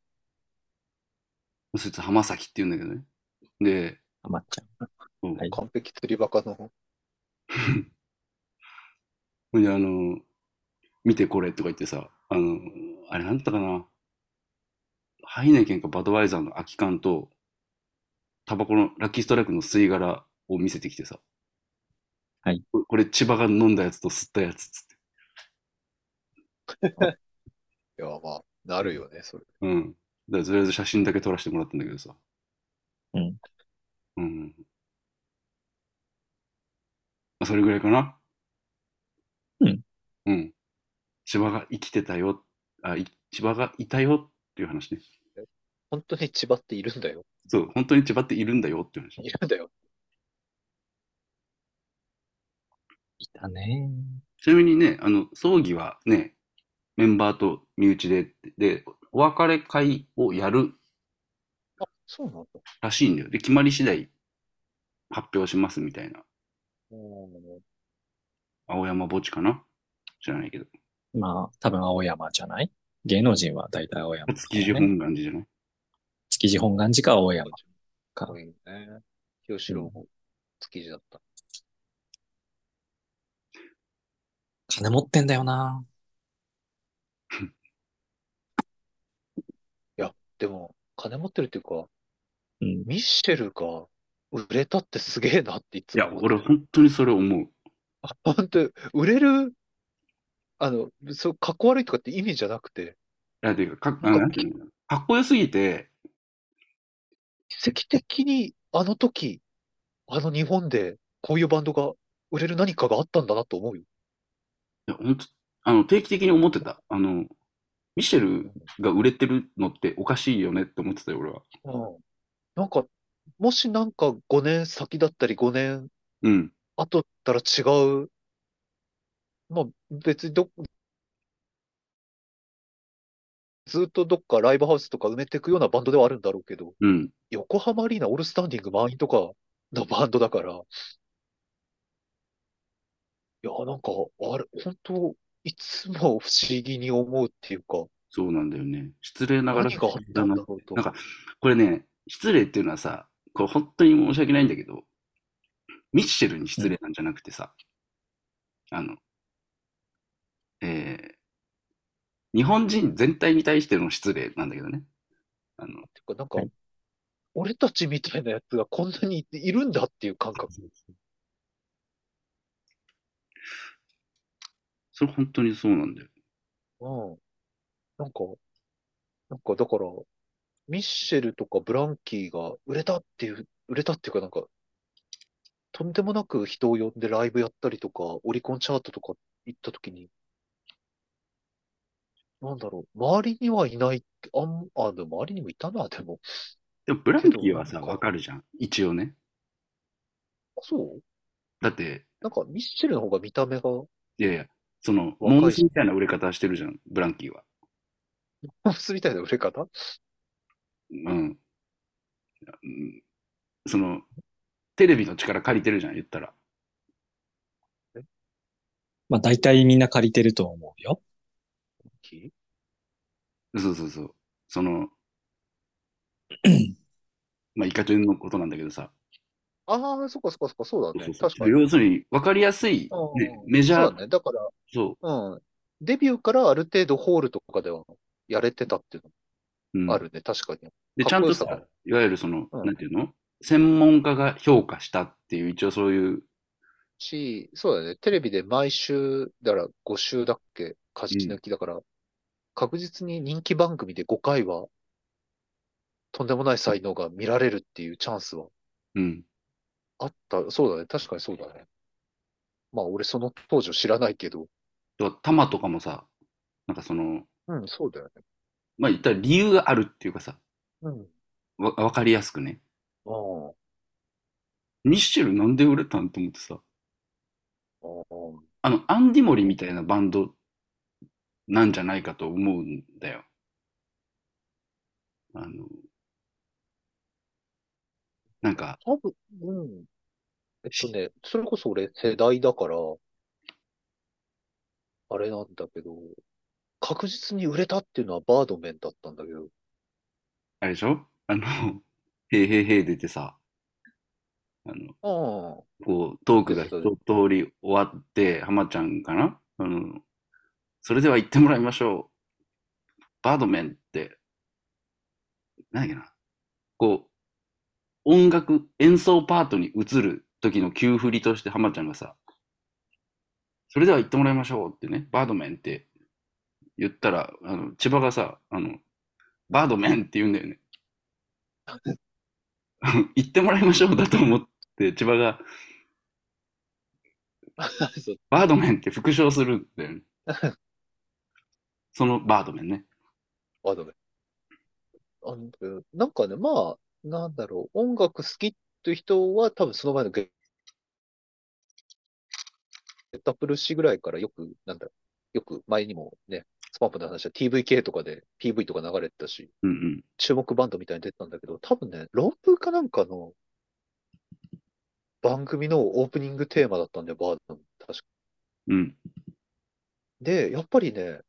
そいつ浜崎って言うんだけどね。で、あまっちゃん。そうはい完璧釣りバカの。ほんで、あの、見てこれとか言ってさ、あの、あれなんだったかな。ハイネケンかバドワイザーの空き缶と、タバコのラッキーストライクの吸い殻を見せてきてさ。はいこれ。これ千葉が飲んだやつと吸ったやつっつって。いや、まあ、なるよね、それ。うん。だとりあえず写真だけ撮らせてもらったんだけどさ。うん。うん。まあ、それぐらいかな。うん。うん。千葉が生きてたよ。あ、い千葉がいたよっていう話ね。本当に千葉っているんだよ。そう、本当に千葉っているんだよっていう話。いるんだよ。いたね。ちなみにね、あの、葬儀はね、メンバーと身内でで、お別れ会をやるあ、そうなんだ。らしいんだよ。で、決まり次第発表しますみたいな。うん青山墓地かな？知らないけど。まあ、多分青山じゃない？芸能人は大体青山、築地本願寺じゃない？築地本願寺か青山かそう。いうね。清志郎も築地だった。金持ってんだよな。でも、金持ってるっていうか、うん。ミッシェルが売れたってすげえなっていついや、も思って俺本当にそれ思う。本当売れる、あの、そう、かっこ悪いとかって意味じゃなくて、いや、ていうか、かなんかなんていうのかっこよすぎて、奇跡的にあの時、あの日本でこういうバンドが売れる何かがあったんだなと思うよ。いや本当あの、定期的に思ってた。あの、ミシェルが売れてるのっておかしいよねって思ってたよ、俺は。うん。なんか、もしなんか5年先だったり5年うん。後だったら違う、まあ別にど、ずっとどっかライブハウスとか埋めていくようなバンドではあるんだろうけど、うん。横浜アリーナオールスタンディング満員とかのバンドだから、いや、なんか、あれ、本当いつも不思議に思うっていうか、そうなんだよね。失礼ながら何があったんだろうと。なんか、これね、失礼っていうのはさ、これ本当に申し訳ないんだけど、ミッシェルに失礼なんじゃなくてさ、あの、えー、日本人全体に対しての失礼なんだけどね。あの、てか、なんかはい、俺たちみたいなやつがこんなにいるんだっていう感覚。それ本当にそうなんだよ。うん。なんか、なんかだから、ミッシェルとかブランキーが売れたっていう、売れたっていうかなんか、とんでもなく人を呼んでライブやったりとか、オリコンチャートとか行った時に、なんだろう、周りにはいない、あん、あ、でも周りにもいたな、でも。でもブランキーはさ、わかるじゃん。一応ね。あそう？だって、なんかミッシェルの方が見た目が、いやいや、その、モームスみたいな売れ方してるじゃん、ブランキーは。モスみたいな売れ方？うん。うんその、テレビの力借りてるじゃん、言ったら。まあ大体みんな借りてると思うよ。キそうそうそう。その、まあ、イカチュンのことなんだけどさ。ああ、そっかそっかそっか、そうだね。そうそう確かに。要するに、わかりやすい、うんね、メジャー、そうだね。だから、そうん。デビューからある程度ホールとかではやれてたっていうう。うんのあるね、確かに。で、かちゃんとさ、いわゆるその、うんなんていうの？専門家が評価したっていう、一応そういう、し、そうだね。テレビで毎週、だから5週だっけ？貸し抜きだから、確実に人気番組で5回は、とんでもない才能が見られるっていうチャンスはうん。あった。そうだね。確かにそうだね。まあ、俺その当時を知らないけど、とタマとかもさ、なんかその、うん、そうだよね。まあ言ったら理由があるっていうかさ、うん。わわかりやすくね。ああ、ミッシェルなんで売れたんと思ってさ、ああ、あの、アンディモリみたいなバンドなんじゃないかと思うんだよ。あの、なんか、多分、うん。えっとね、それこそ俺世代だから、あれなんだけど、確実に売れたっていうのはバードメンだったんだけど、あれでしょ？あの、へいへいへい出てさ、あの、ああ、こう、トークが一通り終わって、浜ちゃんかな？あの、それでは行ってもらいましょう。バードメンって、なんやっけな？こう、音楽、演奏パートに移る時の急振りとして浜ちゃんがさ、それでは行ってもらいましょうってね、バードメンって言ったら、あの、千葉がさ、あの、バードメンって言うんだよね。行ってもらいましょうだと思って、千葉が、バードメンって復唱するんだよね。そのバードメンね。あ、ダメ。あのなんかね、まあ、なんだろう、音楽好きって人は多分その前のゲゲッタプルシぐらいからよく、なんだろう、よく前にもね、スパンプの話は TVK とかで PV とか流れてたし、うんうん。注目バンドみたいに出てたんだけど、多分ね、論文かなんかの番組のオープニングテーマだったんだよ、バードの。確か。うん。で、やっぱりね、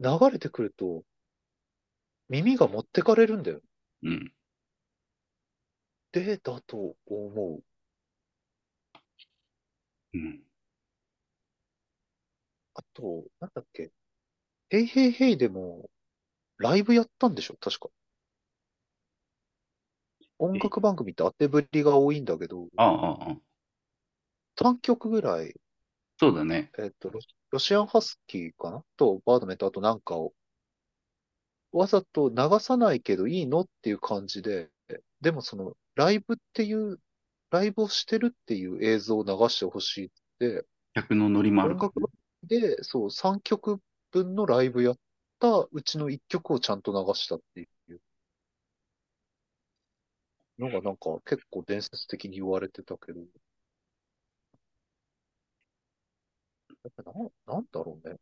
流れてくると、耳が持ってかれるんだよ。うん。で、だと思う。うん。あと、なんだっけ？ヘイヘイヘイでも、ライブやったんでしょ？確か。音楽番組って当てぶりが多いんだけど、ああ、ああ、ああ。3曲ぐらい、そうだね。えっと、ロロシアンハスキーかな？と、バードメンとあとなんかを、わざと流さないけどいいのっていう感じで、でもその、ライブっていう、ライブをしてるっていう映像を流してほしいって、客のノリもあるから音楽で、そう、3曲分のライブやったうちの1曲をちゃんと流したっていうのがなんか結構伝説的に言われてたけど、やっぱな、なんだろうね。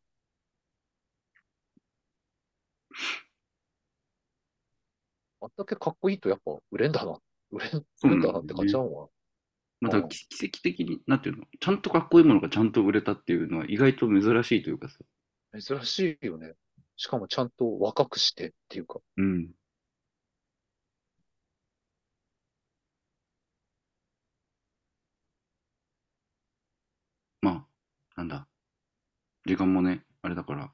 あんだけかっこいいとやっぱ売れんだな。売れん、売れんだなって感じなのは。また奇跡的に、なんていうの、ちゃんとかっこいいものがちゃんと売れたっていうのは意外と珍しいというかさ。珍しいよね。しかもちゃんと若くしてっていうか。うん。まあ、なんだ。時間もね、あれだから。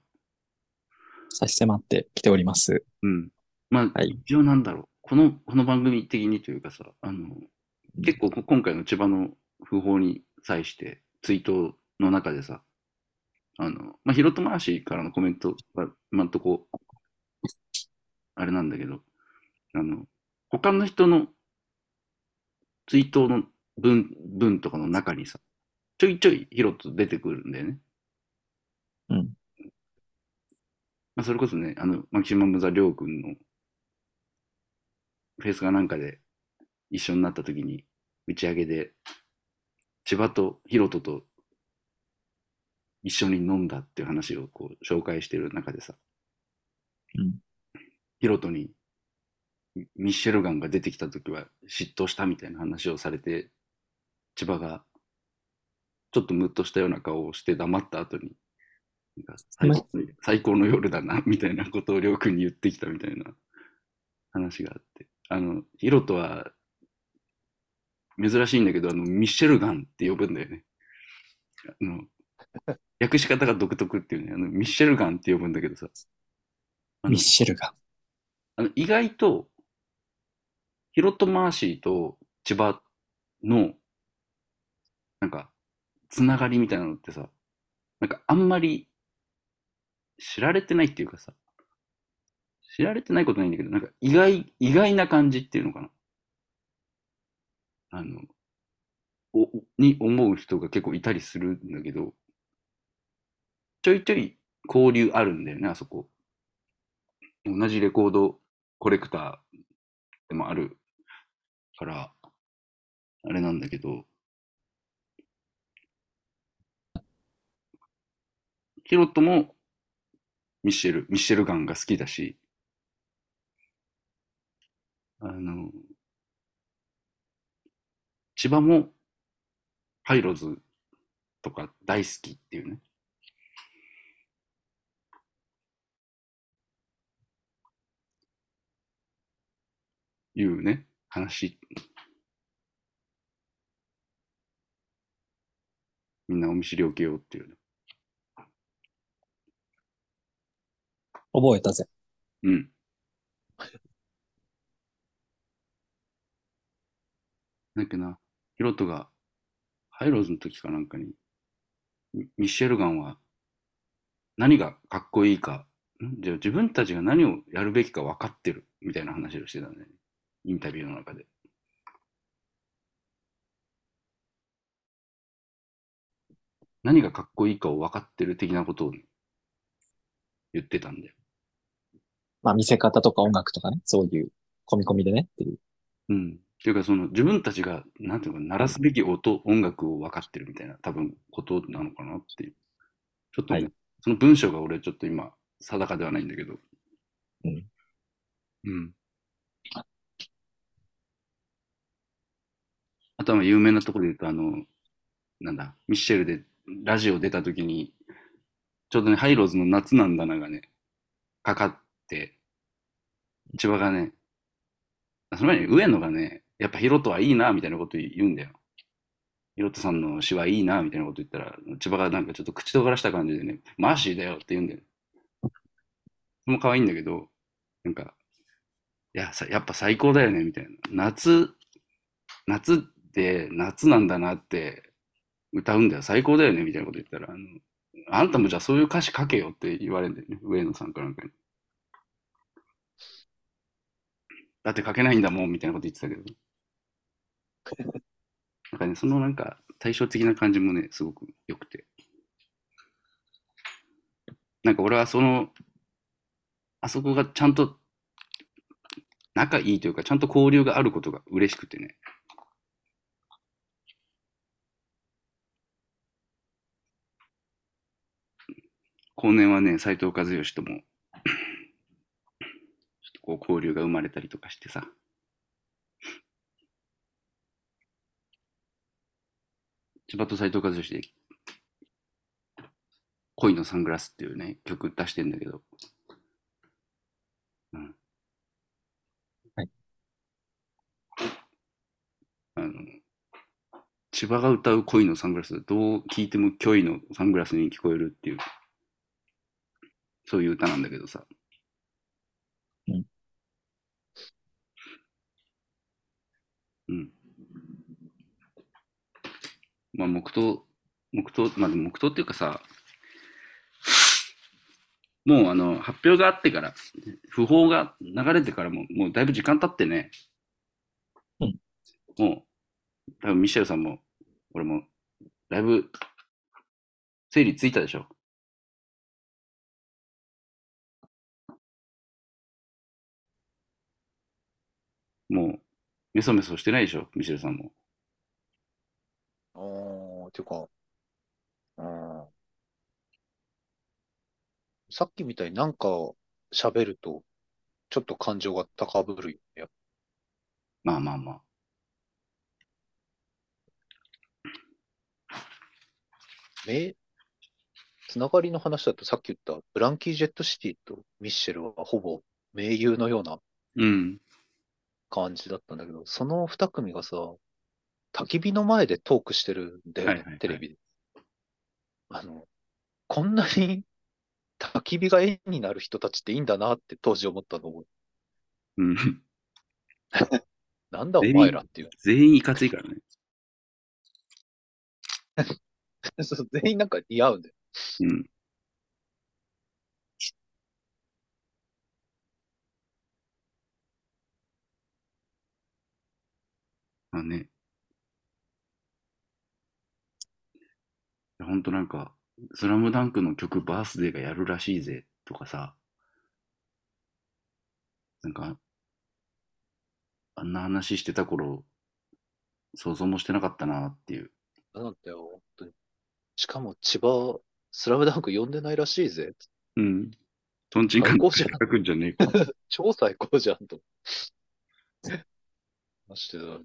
差し迫ってきております。うん。まあ、はい一応なんだろう。この、この番組的にというかさ、あの、結構こ今回の千葉の訃報に際して、ツイートの中でさ、あの、まあ、ヒロトマーシーからのコメントは、今んとこ、あれなんだけど、あの、他の人のツイートの文、文とかの中にさ、ちょいちょいヒロト出てくるんだよね。うん。まあ、それこそね、あの、マキシマムザ・リョウ君のフェイスがなんかで一緒になった時に打ち上げで千葉とヒロトと一緒に飲んだっていう話をこう紹介してる中でさ、うん。ヒロトにミッシェルガンが出てきた時は嫉妬したみたいな話をされて千葉がちょっとムッとしたような顔をして黙った後になんか最高最高の夜だなみたいなことをりょうくんに言ってきたみたいな話があってあのヒロトは珍しいんだけどあのミッシェルガンって呼ぶんだよね。あの 訳し方が独特っていうねあのミッシェルガンって呼ぶんだけどさミッシェルが。あの意外と、ヒロトマーシーと千葉の、なんか、つながりみたいなのってさ、なんかあんまり知られてないっていうかさ、知られてないことないんだけど、なんか意外、意外な感じっていうのかな。あの、お、に思う人が結構いたりするんだけど、ちょいちょい交流あるんだよね、あそこ。同じレコードコレクターでもあるから、あれなんだけど、ヒロトもミシェル、ミシェルガンが好きだし、あの、千葉もハイロズとか大好きっていうね。いうね、話。みんなお見知りおきようっていうね。覚えたぜ。うん。だっけな、ヒロトが、ハイローズの時かなんかに、ミシェルガンは、何がかっこいいか、ん？じゃあ自分たちが何をやるべきか分かってる、みたいな話をしてたんだよね。インタビューの中で。何がかっこいいかを分かってる的なことを言ってたんだよ。まあ見せ方とか音楽とかね、そういう込み込みでねっていう。うん。っていうか、その自分たちが、なんていうのかな、鳴らすべき音、音楽を分かってるみたいな、多分、ことなのかなっていう。ちょっとね、はいその文章が俺ちょっと今、定かではないんだけど。うん。うん。とは有名なところで言うと、あの、なんだ、ミッシェルでラジオ出た時に、ちょうどね、ハイローズの夏なんだながね、かかって、千葉がね、その前に上野がね、やっぱヒロトはいいな、みたいなこと言うんだよ。ヒロトさんの詩はいいな、みたいなこと言ったら、千葉がなんかちょっと口とがらした感じでね、マーシーだよって言うんだよ。それも可愛いんだけど、なんか、いや、やっぱ最高だよね、みたいな。夏、夏って夏なんだなって歌うんだよ。最高だよね、みたいなこと言ったら、あの、あんたもじゃあそういう歌詞書けよって言われるんだよね、上野さんかなんかに。だって書けないんだもん、みたいなこと言ってたけど。なんかね、そのなんか対照的な感じもね、すごく良くて。なんか俺はその、あそこがちゃんと仲いいというか、ちゃんと交流があることが嬉しくてね。後年はね、斎藤和義とも、ちょっとこう交流が生まれたりとかしてさ。千葉と斎藤和義で、恋のサングラスっていうね、曲出してんだけど、うん。はい。あの、千葉が歌う恋のサングラス、どう聴いても虚偽のサングラスに聞こえるっていう、そういう歌なんだけどさ。うん。うん。まあ、黙祷、黙祷、まあ、黙祷っていうかさ、もうあの、発表があってから、訃報が流れてからも、もうだいぶ時間経ってね、うんもう、多分ミシェルさんも、俺も、だいぶ、整理ついたでしょ。メソメソしてないでしょ、ミシェルさんも。あー、ていうか、うん。さっきみたいになんか喋ると、ちょっと感情が高ぶるよね。まあまあまあ。め、つながりの話だとさっき言ったブランキー・ジェット・シティとミッシェルはほぼ盟友のようなうん。感じだったんだけど、その二組がさ、焚き火の前でトークしてるんだよね、はいはいはいテレビで。あの、こんなに 焚き火が絵になる人たちっていいんだなって当時思ったのを、うん。なんだお前らっていう。全員いかついからね。そう全員なんか似合うんだよ。うん。まあね。ほんとなんか、スラムダンクの曲バースデーがやるらしいぜとかさ、なんか、あんな話してた頃、想像もしてなかったなっていう。なんだよ、本当に。しかも千葉、スラムダンク呼んでないらしいぜ。うん。トンチンカン最高じゃん書くんじゃねえか。超最高じゃんと。ましてだ。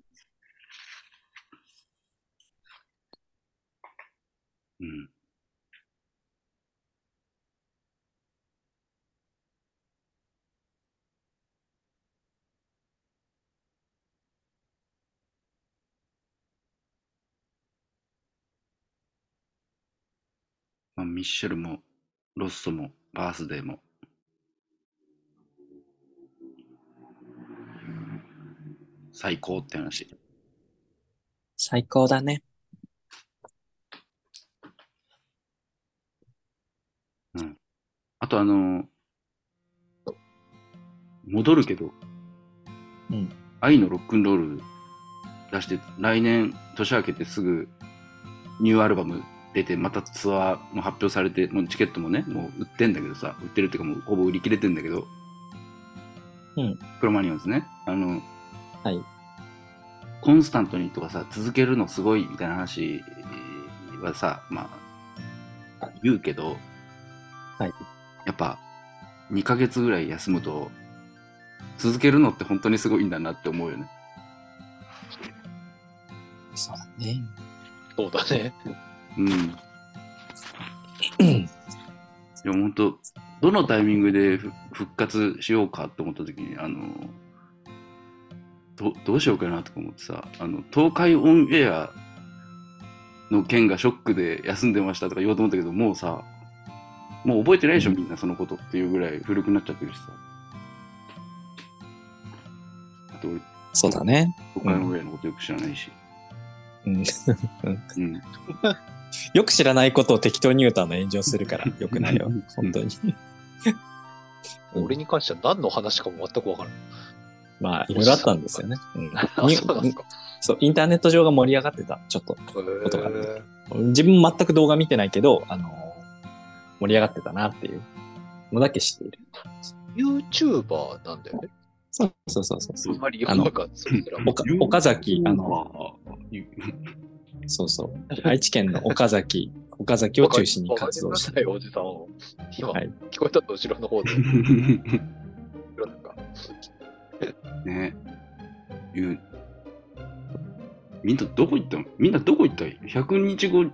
うん。まあ、ミッシェルも、ロッソも、バースデーも。最高って話。最高だね。あとあの、戻るけど、うん愛のロックンロール出して、来年年明けてすぐニューアルバム出て、またツアーも発表されて、もうチケットもね、もう売ってんだけどさ、売ってるっていうかもうほぼ売り切れてんだけど、うん。クロマニオンですね。あの、はい。コンスタントにとかさ、続けるのすごいみたいな話はさ、まあ、言うけど、はい。やっぱ2ヶ月ぐらい休むと続けるのって本当にすごいんだなって思うよね。そうだね。そうだね。うん。いや本当どのタイミングでふ復活しようかって思った時にあのどどうしようかなとか思ってさあの東海オンエアの件がショックで休んでましたとか言おうと思ったけどもうさもう覚えてないでしょ、うんみんなそのことっていうぐらい古くなっちゃってるしさあと俺そうだね。東海オンエアのことよく知らないし、うん。うん、よく知らないことを適当に言うとあの炎上するから、よくないよ。本当に。俺に関しては何の話かも全くわからない。まあ、いろいろあったんですよね。うん あ、そうなんですか。そう、インターネット上が盛り上がってた、ちょっと。ことがある自分全く動画見てないけど、あの盛り上がってたなっていうのだけ知っている？YouTuber なんだよね。そうそうそうそうそう。あんまりよくわかんない。岡岡崎、あの、のそうそう。愛知県の岡崎、岡崎を中心に活動したよおじさんを。今、はい聞こえたと後ろの方で。ね言う。みんなどこ行ったの？みんなどこ行った？い ?100 日後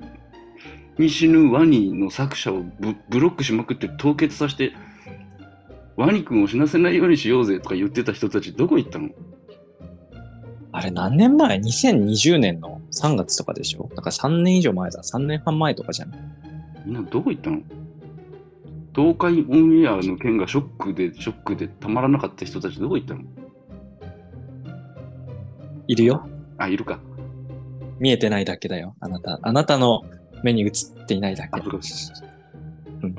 に死ぬワニの作者をブブロックしまくって凍結させて、ワニ君を死なせないようにしようぜとか言ってた人たちどこ行ったの？あれ何年前 ?2020 年の3月とかでしょ？だから3年以上前だ。3年半前とかじゃん。みんなどこ行ったの？東海オンエアの件がショックで、ショックでたまらなかった人たちどこ行ったの？いるよ。あ、いるか。見えてないだけだよ。あなた。あなたの目に映っていないだけあ、。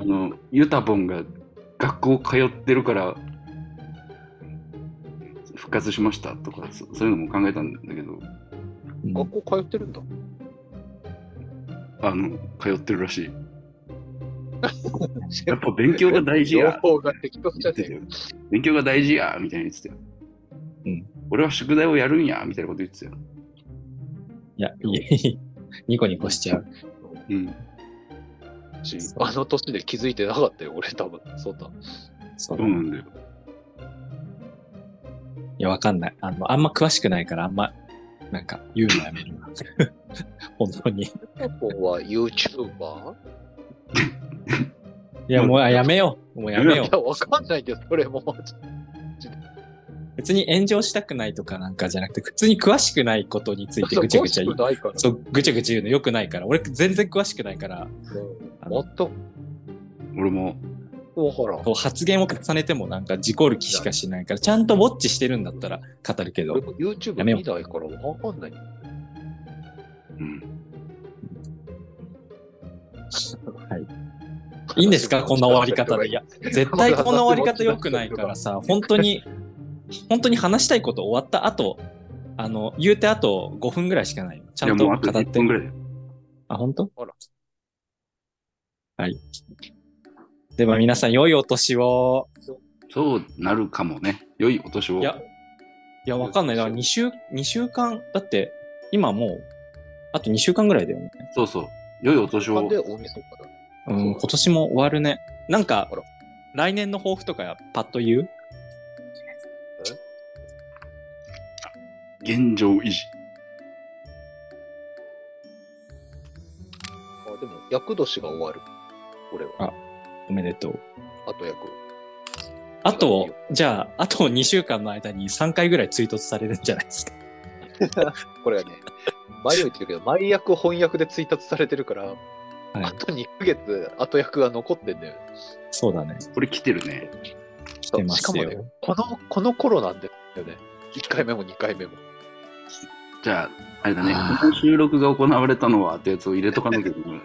の、ユタボンが学校通ってるから、復活しましたとか、そそういうのも考えたんだけど、うん学校通ってるんだ。あの、通ってるらしい。やっぱ勉強が大事や。勉強が大事やみたいに言ってたよ。うん俺は宿題をやるんやみたいなこと言ってたよ。いや、いい。ニコニコしちゃう。うん。しあの年で気づいてなかったよ、俺多分。そんな。そうなんだよ。いや、わかんない。あの、あんま詳しくないから、あんま、なんか、言うのやめるわ。本当に。いここは YouTuber? や、もう、あやめよう。もうやめよいうや、。わかんないけど、それも。別に炎上したくないとかなんかじゃなくて、普通に詳しくないことについてぐちゃぐちゃ言う。そう、ぐちゃぐちゃ言うのよくないから。俺、全然詳しくないから、もっと、俺も、発言を重ねてもなんか事故る気しかしないから、ちゃんとウォッチしてるんだったら語るけど YouTube 見ないからわかんない。うん。いいんですか？こんな終わり方で。いや、絶対こんな終わり方良くないからさ、本当に、本当に話したいこと終わった後、あの、言うてあと5分ぐらいしかないよ。ちゃんといやもうあと1語って分。ぐらいだよ。あ、本当？あらはい。では皆さん、良いお年を。そうなるかもね。良いお年を。いや、いや、わかんない。だから2週、二週間、だって、今もう、あと2週間ぐらいだよね。そうそう。良いお年をなんで。大晦日だうん、今年も終わるね。なんか来年の抱負とかパッと言う？現状維持。あでも、厄年が終わる。俺は。あおめでとう。あと役。あと、じゃあ、あと2週間の間に3回ぐらい追突されるんじゃないですか。これがね、前も言ってるけど、前役翻訳で追達されてるから、はいあと2ヶ月後役が残ってんだよ。そうだね。これ来てるね。来てますよ。しかもね、この、この頃なんだよね。1回目も2回目も。じゃあ、あれだねこの収録が行われたのはってやつを入れとかなきゃいけない。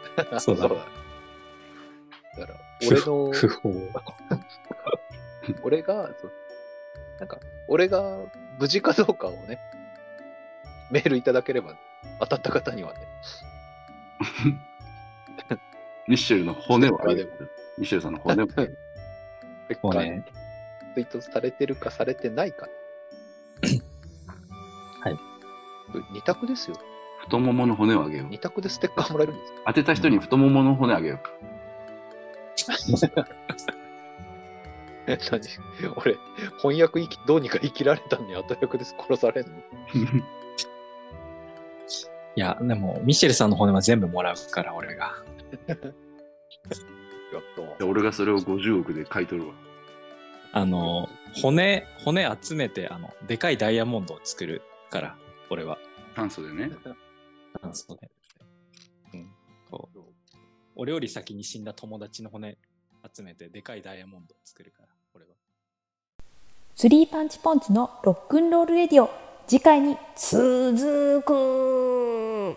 そうだだから、俺の、不法。俺が、なんか、俺が無事かどうかをね、メールいただければ、当たった方にはね、ミッシェルの骨をある。ミッシェルさんの骨をあげる。別もうねツイートされてるかされてないか。は二択ですよ。太ももの骨をあげよう。二択でステッカーもらえるんですよ。当てた人に太ももの骨あげよう。え何？俺、翻訳生き、どうにか生きられたのに後役で殺されんの？いや、でも、ミシェルさんの骨は全部もらうから、俺が。やっで俺がそれを50億で買い取るわ。あの、骨、骨集めて、あの、でかいダイヤモンドを作るから、俺は。炭素でね。あそうね。うん。こう。俺より先に死んだ友達の骨集めて、でかいダイヤモンドを作るから、俺は。スリーパンチポンチのロックンロールレディオ次回に続く